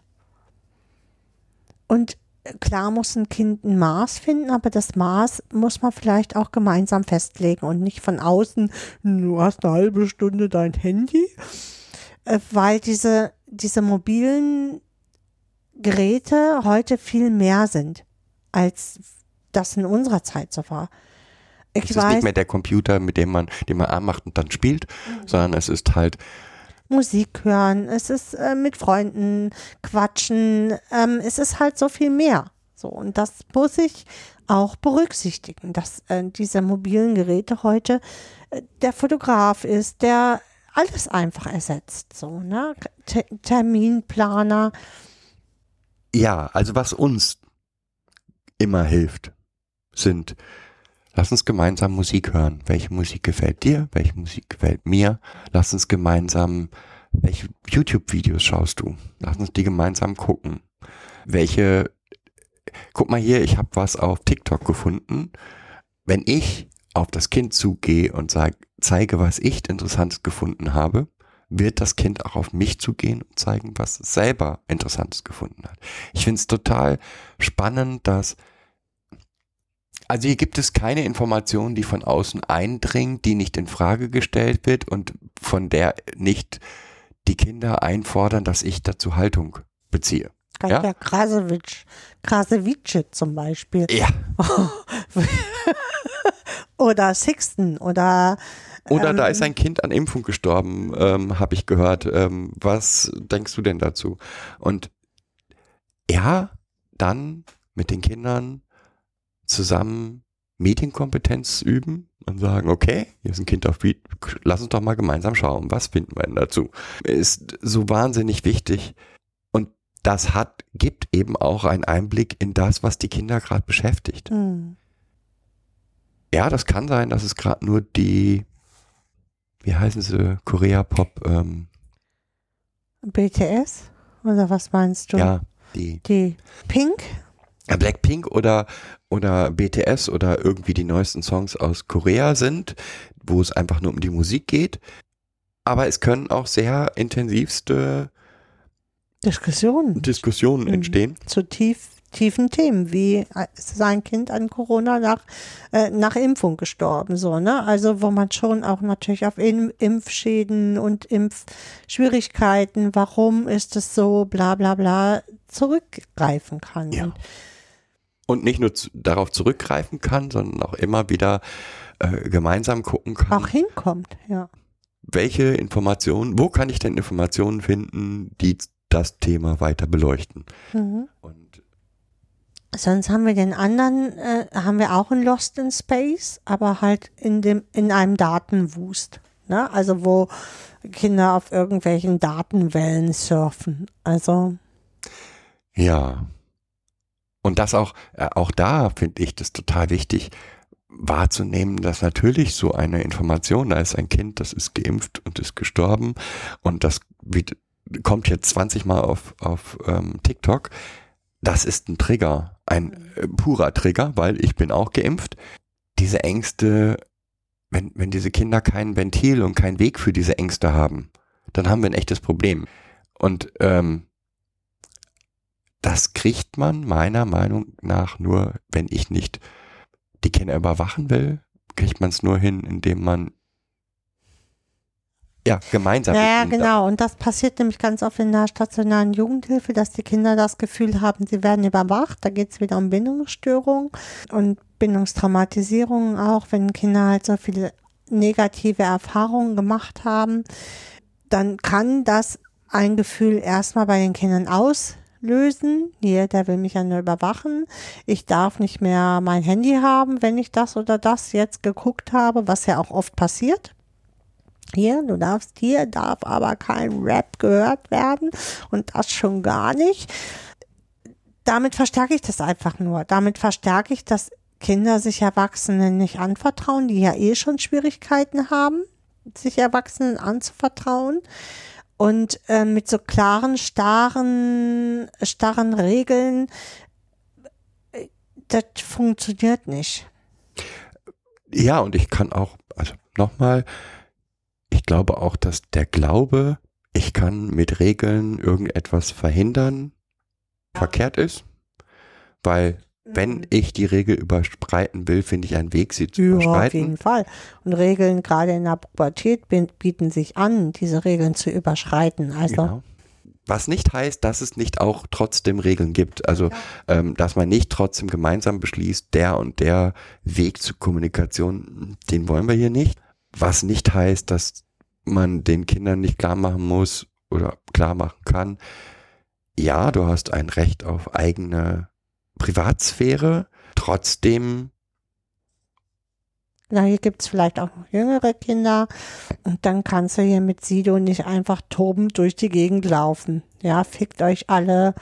und klar muss ein Kind ein Maß finden, aber das Maß muss man vielleicht auch gemeinsam festlegen und nicht von außen, du hast eine halbe Stunde dein Handy, äh, weil diese, diese mobilen Geräte heute viel mehr sind, als das in unserer Zeit so war. Ich Es ist weiß, nicht mehr der Computer, mit dem man, den man anmacht und dann spielt, sondern es ist halt, Musik hören, es ist äh, mit Freunden quatschen, ähm, es ist halt so viel mehr. So, und das muss ich auch berücksichtigen, dass äh, diese mobilen Geräte heute äh, der Fotograf ist, der alles einfach ersetzt. So, ne? Te Terminplaner. ja, also was uns immer hilft, sind, lass uns gemeinsam Musik hören. Welche Musik gefällt dir? Welche Musik gefällt mir? Lass uns gemeinsam, welche YouTube-Videos schaust du? Lass uns die gemeinsam gucken. Welche, guck mal hier, ich habe was auf TikTok gefunden. Wenn ich auf das Kind zugehe und sag, zeige, was ich Interessantes gefunden habe, wird das Kind auch auf mich zugehen und zeigen, was es selber Interessantes gefunden hat. Ich finde es total spannend, dass also hier gibt es keine Information, die von außen eindringt, die nicht in Frage gestellt wird und von der nicht die Kinder einfordern, dass ich dazu Haltung beziehe. Katja Ja? Krasowitsch, Krasavice zum Beispiel. Ja. oder Sixten oder Oder da Ähm, ist ein Kind an Impfung gestorben, ähm, habe ich gehört. Ähm, was denkst du denn dazu? Und ja, dann mit den Kindern zusammen Medienkompetenz üben und sagen, okay, hier ist ein Kind auf Beat, lass uns doch mal gemeinsam schauen, was finden wir denn dazu? Ist so wahnsinnig wichtig. Und das hat, gibt eben auch einen Einblick in das, was die Kinder gerade beschäftigt. hm, Ja, das kann sein, dass es gerade nur die, wie heißen sie, Korea-Pop, ähm, BTS oder was meinst du? ja, die Die Pink? Ja, Blackpink oder, oder BTS oder irgendwie die neuesten Songs aus Korea sind, wo es einfach nur um die Musik geht. Aber es können auch sehr intensivste Diskussionen Diskussionen entstehen. zu tief, tiefen Themen, wie äh, ist sein Kind an Corona nach, äh, nach Impfung gestorben, so, ne? Also, wo man schon auch natürlich auf Im Impfschäden und Impfschwierigkeiten, warum ist es so, bla, bla, bla, zurückgreifen kann. Ja. Und Und nicht nur zu, darauf zurückgreifen kann, sondern auch immer wieder äh, gemeinsam gucken kann. auch hinkommt, ja. welche Informationen, wo kann ich denn Informationen finden, die das Thema weiter beleuchten? Mhm. Und Sonst haben wir den anderen, äh, haben wir auch ein Lost in Space, aber halt in dem, in einem Datenwust. Ne? Also wo Kinder auf irgendwelchen Datenwellen surfen. Also, ja. Und das auch, äh, auch da finde ich das total wichtig, wahrzunehmen, dass natürlich so eine Information, da ist ein Kind, das ist geimpft und ist gestorben und das wie, kommt jetzt 20 Mal auf, auf ähm, TikTok, das ist ein Trigger, ein äh, purer Trigger, weil ich bin auch geimpft. Diese Ängste, wenn, wenn diese Kinder kein Ventil und keinen Weg für diese Ängste haben, dann haben wir ein echtes Problem. Und ähm, das kriegt man meiner Meinung nach nur, wenn ich nicht die Kinder überwachen will, kriegt man es nur hin, indem man ja gemeinsam. ja, genau. Und das passiert nämlich ganz oft in der stationären Jugendhilfe, dass die Kinder das Gefühl haben, sie werden überwacht. Da geht es wieder um Bindungsstörungen und Bindungstraumatisierungen auch, wenn Kinder halt so viele negative Erfahrungen gemacht haben, dann kann das ein Gefühl erstmal bei den Kindern auslösen. Hier, der will mich ja nur überwachen. Ich darf nicht mehr mein Handy haben, wenn ich das oder das jetzt geguckt habe, was ja auch oft passiert. Hier, du darfst, hier darf aber kein Rap gehört werden und das schon gar nicht. Damit verstärke ich das einfach nur. Damit verstärke ich, dass Kinder sich Erwachsenen nicht anvertrauen, die ja eh schon Schwierigkeiten haben, sich Erwachsenen anzuvertrauen. Und äh, mit so klaren, starren, starren Regeln, äh, das funktioniert nicht. Ja, und ich kann auch, also nochmal, ich glaube auch, dass der Glaube, ich kann mit Regeln irgendetwas verhindern, verkehrt ist. Weil wenn ich die Regel überschreiten will, finde ich einen Weg, sie zu Ja, auf überschreiten. jeden Fall. Und Regeln gerade in der Pubertät bieten sich an, diese Regeln zu überschreiten. Also, Genau. Was nicht heißt, dass es nicht auch trotzdem Regeln gibt. Also, ähm, dass man nicht trotzdem gemeinsam beschließt, der und der Weg zur Kommunikation, den wollen wir hier nicht. Was nicht heißt, dass man den Kindern nicht klar machen muss oder klar machen kann. Ja, du hast ein Recht auf eigene Privatsphäre. Trotzdem, na, hier gibt's vielleicht auch noch jüngere Kinder. Und dann kannst du hier mit Sido nicht einfach tobend durch die Gegend laufen. Ja, fickt euch alle.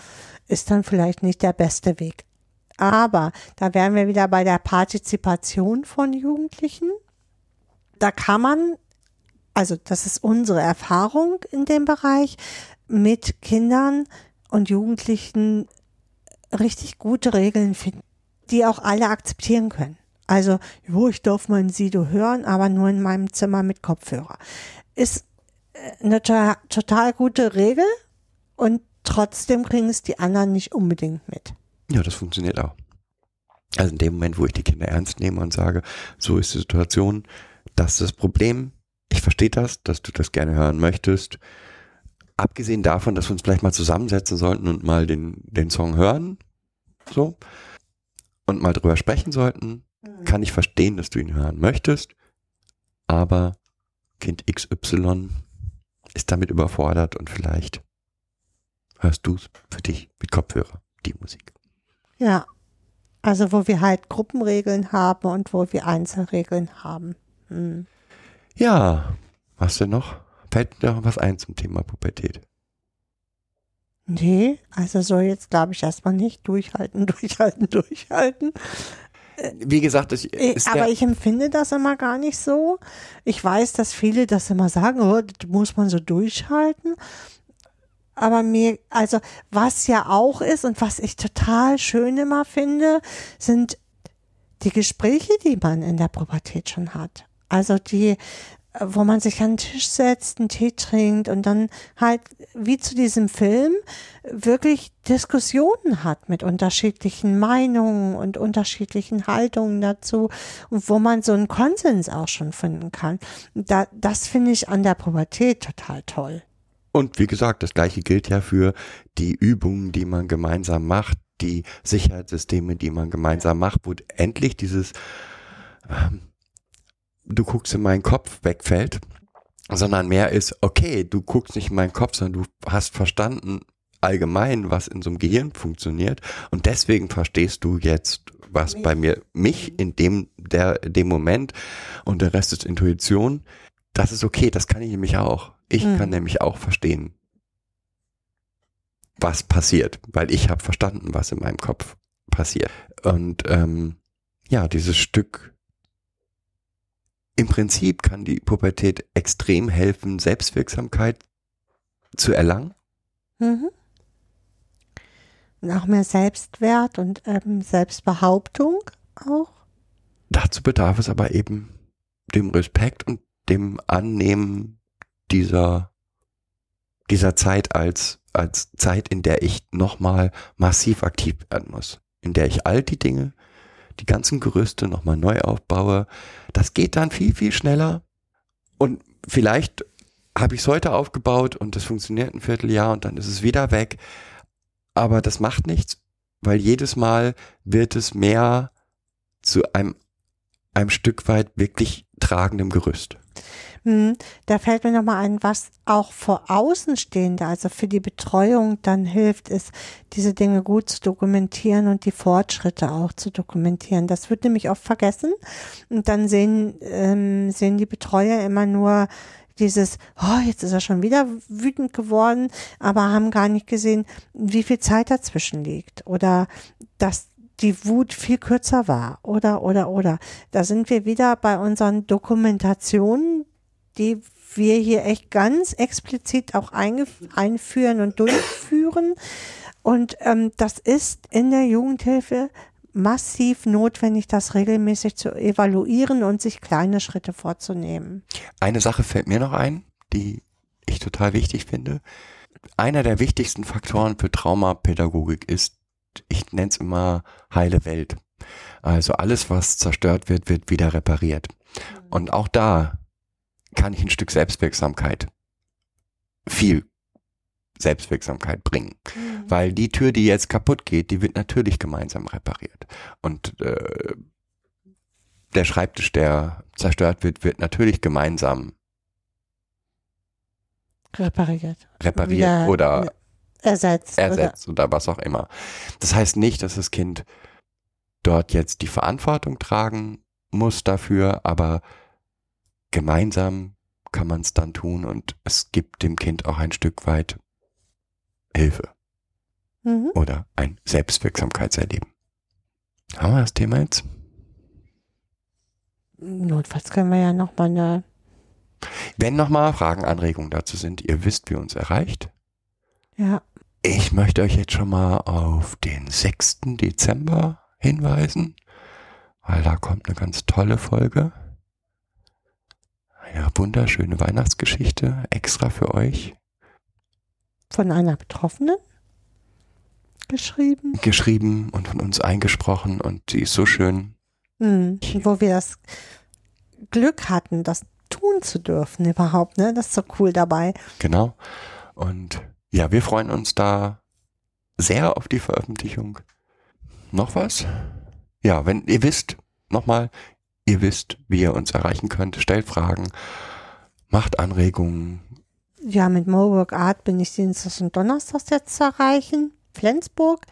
Ist dann vielleicht nicht der beste Weg. Aber da wären wir wieder bei der Partizipation von Jugendlichen. Da kann man, also das ist unsere Erfahrung in dem Bereich, mit Kindern und Jugendlichen richtig gute Regeln finden, die auch alle akzeptieren können. Also, jo, ich darf mein Sido hören, aber nur in meinem Zimmer mit Kopfhörer. Ist äh, eine to total gute Regel und trotzdem kriegen es die anderen nicht unbedingt mit. ja, das funktioniert auch. Also in dem Moment, wo ich die Kinder ernst nehme und sage, so ist die Situation, das ist das Problem, ich verstehe das, dass du das gerne hören möchtest. Abgesehen davon, dass wir uns vielleicht mal zusammensetzen sollten und mal den, den Song hören, so, und mal drüber sprechen sollten, kann ich verstehen, dass du ihn hören möchtest, aber Kind XY ist damit überfordert und vielleicht hörst du es für dich mit Kopfhörer, die Musik. Ja. Also, wo wir halt Gruppenregeln haben und wo wir Einzelregeln haben. Hm. Ja, was denn noch? Fällt dir noch was ein zum Thema Pubertät? Nee, also so jetzt glaube ich erstmal nicht. Durchhalten, durchhalten, durchhalten. Wie gesagt, es Äh, ist Aber ich empfinde das immer gar nicht so. Ich weiß, dass viele das immer sagen, oh, das muss man so durchhalten. Aber mir, also was ja auch ist und was ich total schön immer finde, sind die Gespräche, die man in der Pubertät schon hat. Also die, wo man sich an den Tisch setzt, einen Tee trinkt und dann halt wie zu diesem Film wirklich Diskussionen hat mit unterschiedlichen Meinungen und unterschiedlichen Haltungen dazu und wo man so einen Konsens auch schon finden kann. Da, das finde ich an der Pubertät total toll. und wie gesagt, das gleiche gilt ja für die Übungen, die man gemeinsam macht, die Sicherheitssysteme, die man gemeinsam macht, wo endlich dieses ähm, du guckst in meinen Kopf wegfällt, sondern mehr ist, okay, du guckst nicht in meinen Kopf, sondern du hast verstanden allgemein, was in so einem Gehirn funktioniert und deswegen verstehst du jetzt, was bei mir, mich in dem, der, dem Moment und der Rest ist Intuition. Das ist okay, das kann ich nämlich auch. Ich Mhm. kann nämlich auch verstehen, was passiert, weil ich habe verstanden, was in meinem Kopf passiert. Und ähm, ja, dieses Stück im Prinzip kann die Pubertät extrem helfen, Selbstwirksamkeit zu erlangen. Mhm. Und auch mehr Selbstwert und ähm, Selbstbehauptung auch. Dazu bedarf es aber eben dem Respekt und dem Annehmen dieser, dieser Zeit als, als Zeit, in der ich nochmal massiv aktiv werden muss. In der ich all die Dinge, die ganzen Gerüste nochmal neu aufbaue. Das geht dann viel, viel schneller. Und vielleicht habe ich es heute aufgebaut und es funktioniert ein Vierteljahr und dann ist es wieder weg. Aber das macht nichts, weil jedes Mal wird es mehr zu einem, einem Stück weit wirklich tragendem Gerüst. Hm, Da fällt mir nochmal ein, was auch vor Außenstehende, also für die Betreuung dann hilft, ist, diese Dinge gut zu dokumentieren und die Fortschritte auch zu dokumentieren. Das wird nämlich oft vergessen und dann sehen, ähm, sehen die Betreuer immer nur dieses, oh, jetzt ist er schon wieder wütend geworden, aber haben gar nicht gesehen, wie viel Zeit dazwischen liegt oder dass die Wut viel kürzer war oder, oder, oder. Da sind wir wieder bei unseren Dokumentationen, die wir hier echt ganz explizit auch einführen und durchführen. Und ähm, das ist in der Jugendhilfe massiv notwendig, das regelmäßig zu evaluieren und sich kleine Schritte vorzunehmen. Eine Sache fällt mir noch ein, die ich total wichtig finde. Einer der wichtigsten Faktoren für Traumapädagogik ist, ich nenne es immer heile Welt. Also alles, was zerstört wird, wird wieder repariert. Und auch da kann ich ein Stück Selbstwirksamkeit, viel Selbstwirksamkeit bringen. Weil die Tür, die jetzt kaputt geht, die wird natürlich gemeinsam repariert. Und äh, der Schreibtisch, der zerstört wird, wird natürlich gemeinsam Repariert. repariert Wieder oder Ersetzt. ersetzt oder was auch immer. Das heißt nicht, dass das Kind dort jetzt die Verantwortung tragen muss dafür, aber gemeinsam kann man es dann tun und es gibt dem Kind auch ein Stück weit Hilfe Oder? Mhm. oder ein Selbstwirksamkeitserleben. Haben wir das Thema jetzt? Notfalls können wir ja noch mal eine. Wenn nochmal Fragen, Anregungen dazu sind, ihr wisst, wie uns erreicht. Ja. Ich möchte euch jetzt schon mal auf den 6. Dezember hinweisen, weil da kommt eine ganz tolle Folge. Eine wunderschöne Weihnachtsgeschichte extra für euch Von einer Betroffenen geschrieben. geschrieben und von uns eingesprochen und sie ist so schön. Mhm. Wo wir das Glück hatten, das tun zu dürfen überhaupt, ne? Das ist so cool dabei. Genau. Und ja, wir freuen uns da sehr auf die Veröffentlichung. Noch was? Ja, wenn ihr wisst, nochmal, ihr wisst, wie ihr uns erreichen könnt, stellt Fragen, macht Anregungen, Ja, mit Mowork Art bin ich Dienstags und Donnerstags jetzt zu erreichen. Flensburg.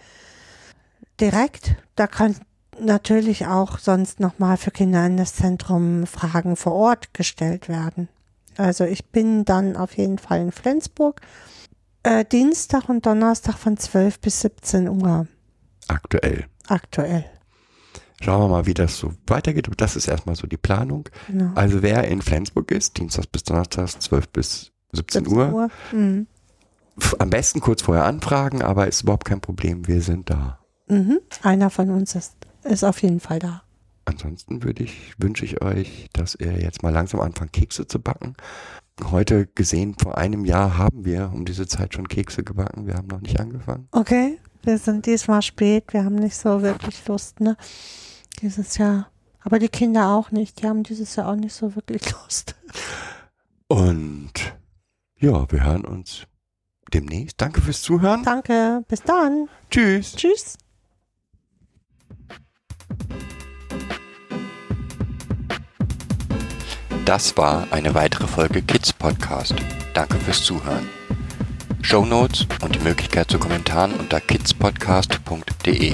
Direkt. Da kann natürlich auch sonst nochmal für Kinder in das Zentrum Fragen vor Ort gestellt werden. Also ich bin dann auf jeden Fall in Flensburg. Äh, Dienstag und Donnerstag von 12 bis 17 Uhr aktuell. aktuell. Schauen wir mal, wie das so weitergeht. Das ist erstmal so die Planung. Genau. Also wer in Flensburg ist, Dienstags bis Donnerstags, 12 bis 17, 17 Uhr, Uhr. Mhm. am besten kurz vorher anfragen, aber ist überhaupt kein Problem, wir sind da. Mhm. Einer von uns ist, ist auf jeden Fall da. Ansonsten würde ich, wünsche ich euch, dass ihr jetzt mal langsam anfangt, Kekse zu backen. Heute gesehen, vor einem Jahr haben wir um diese Zeit schon Kekse gebacken. Wir haben noch nicht angefangen. Okay, wir sind diesmal spät. Wir haben nicht so wirklich Lust, ne? Dieses Jahr. Aber die Kinder auch nicht. Die haben dieses Jahr auch nicht so wirklich Lust. Und ja, wir hören uns demnächst. Danke fürs Zuhören. Danke. Bis dann. Tschüss. Tschüss. Das war eine weitere Folge Kids Podcast. Danke fürs Zuhören. Shownotes und die Möglichkeit zu Kommentaren unter kidspodcast.de.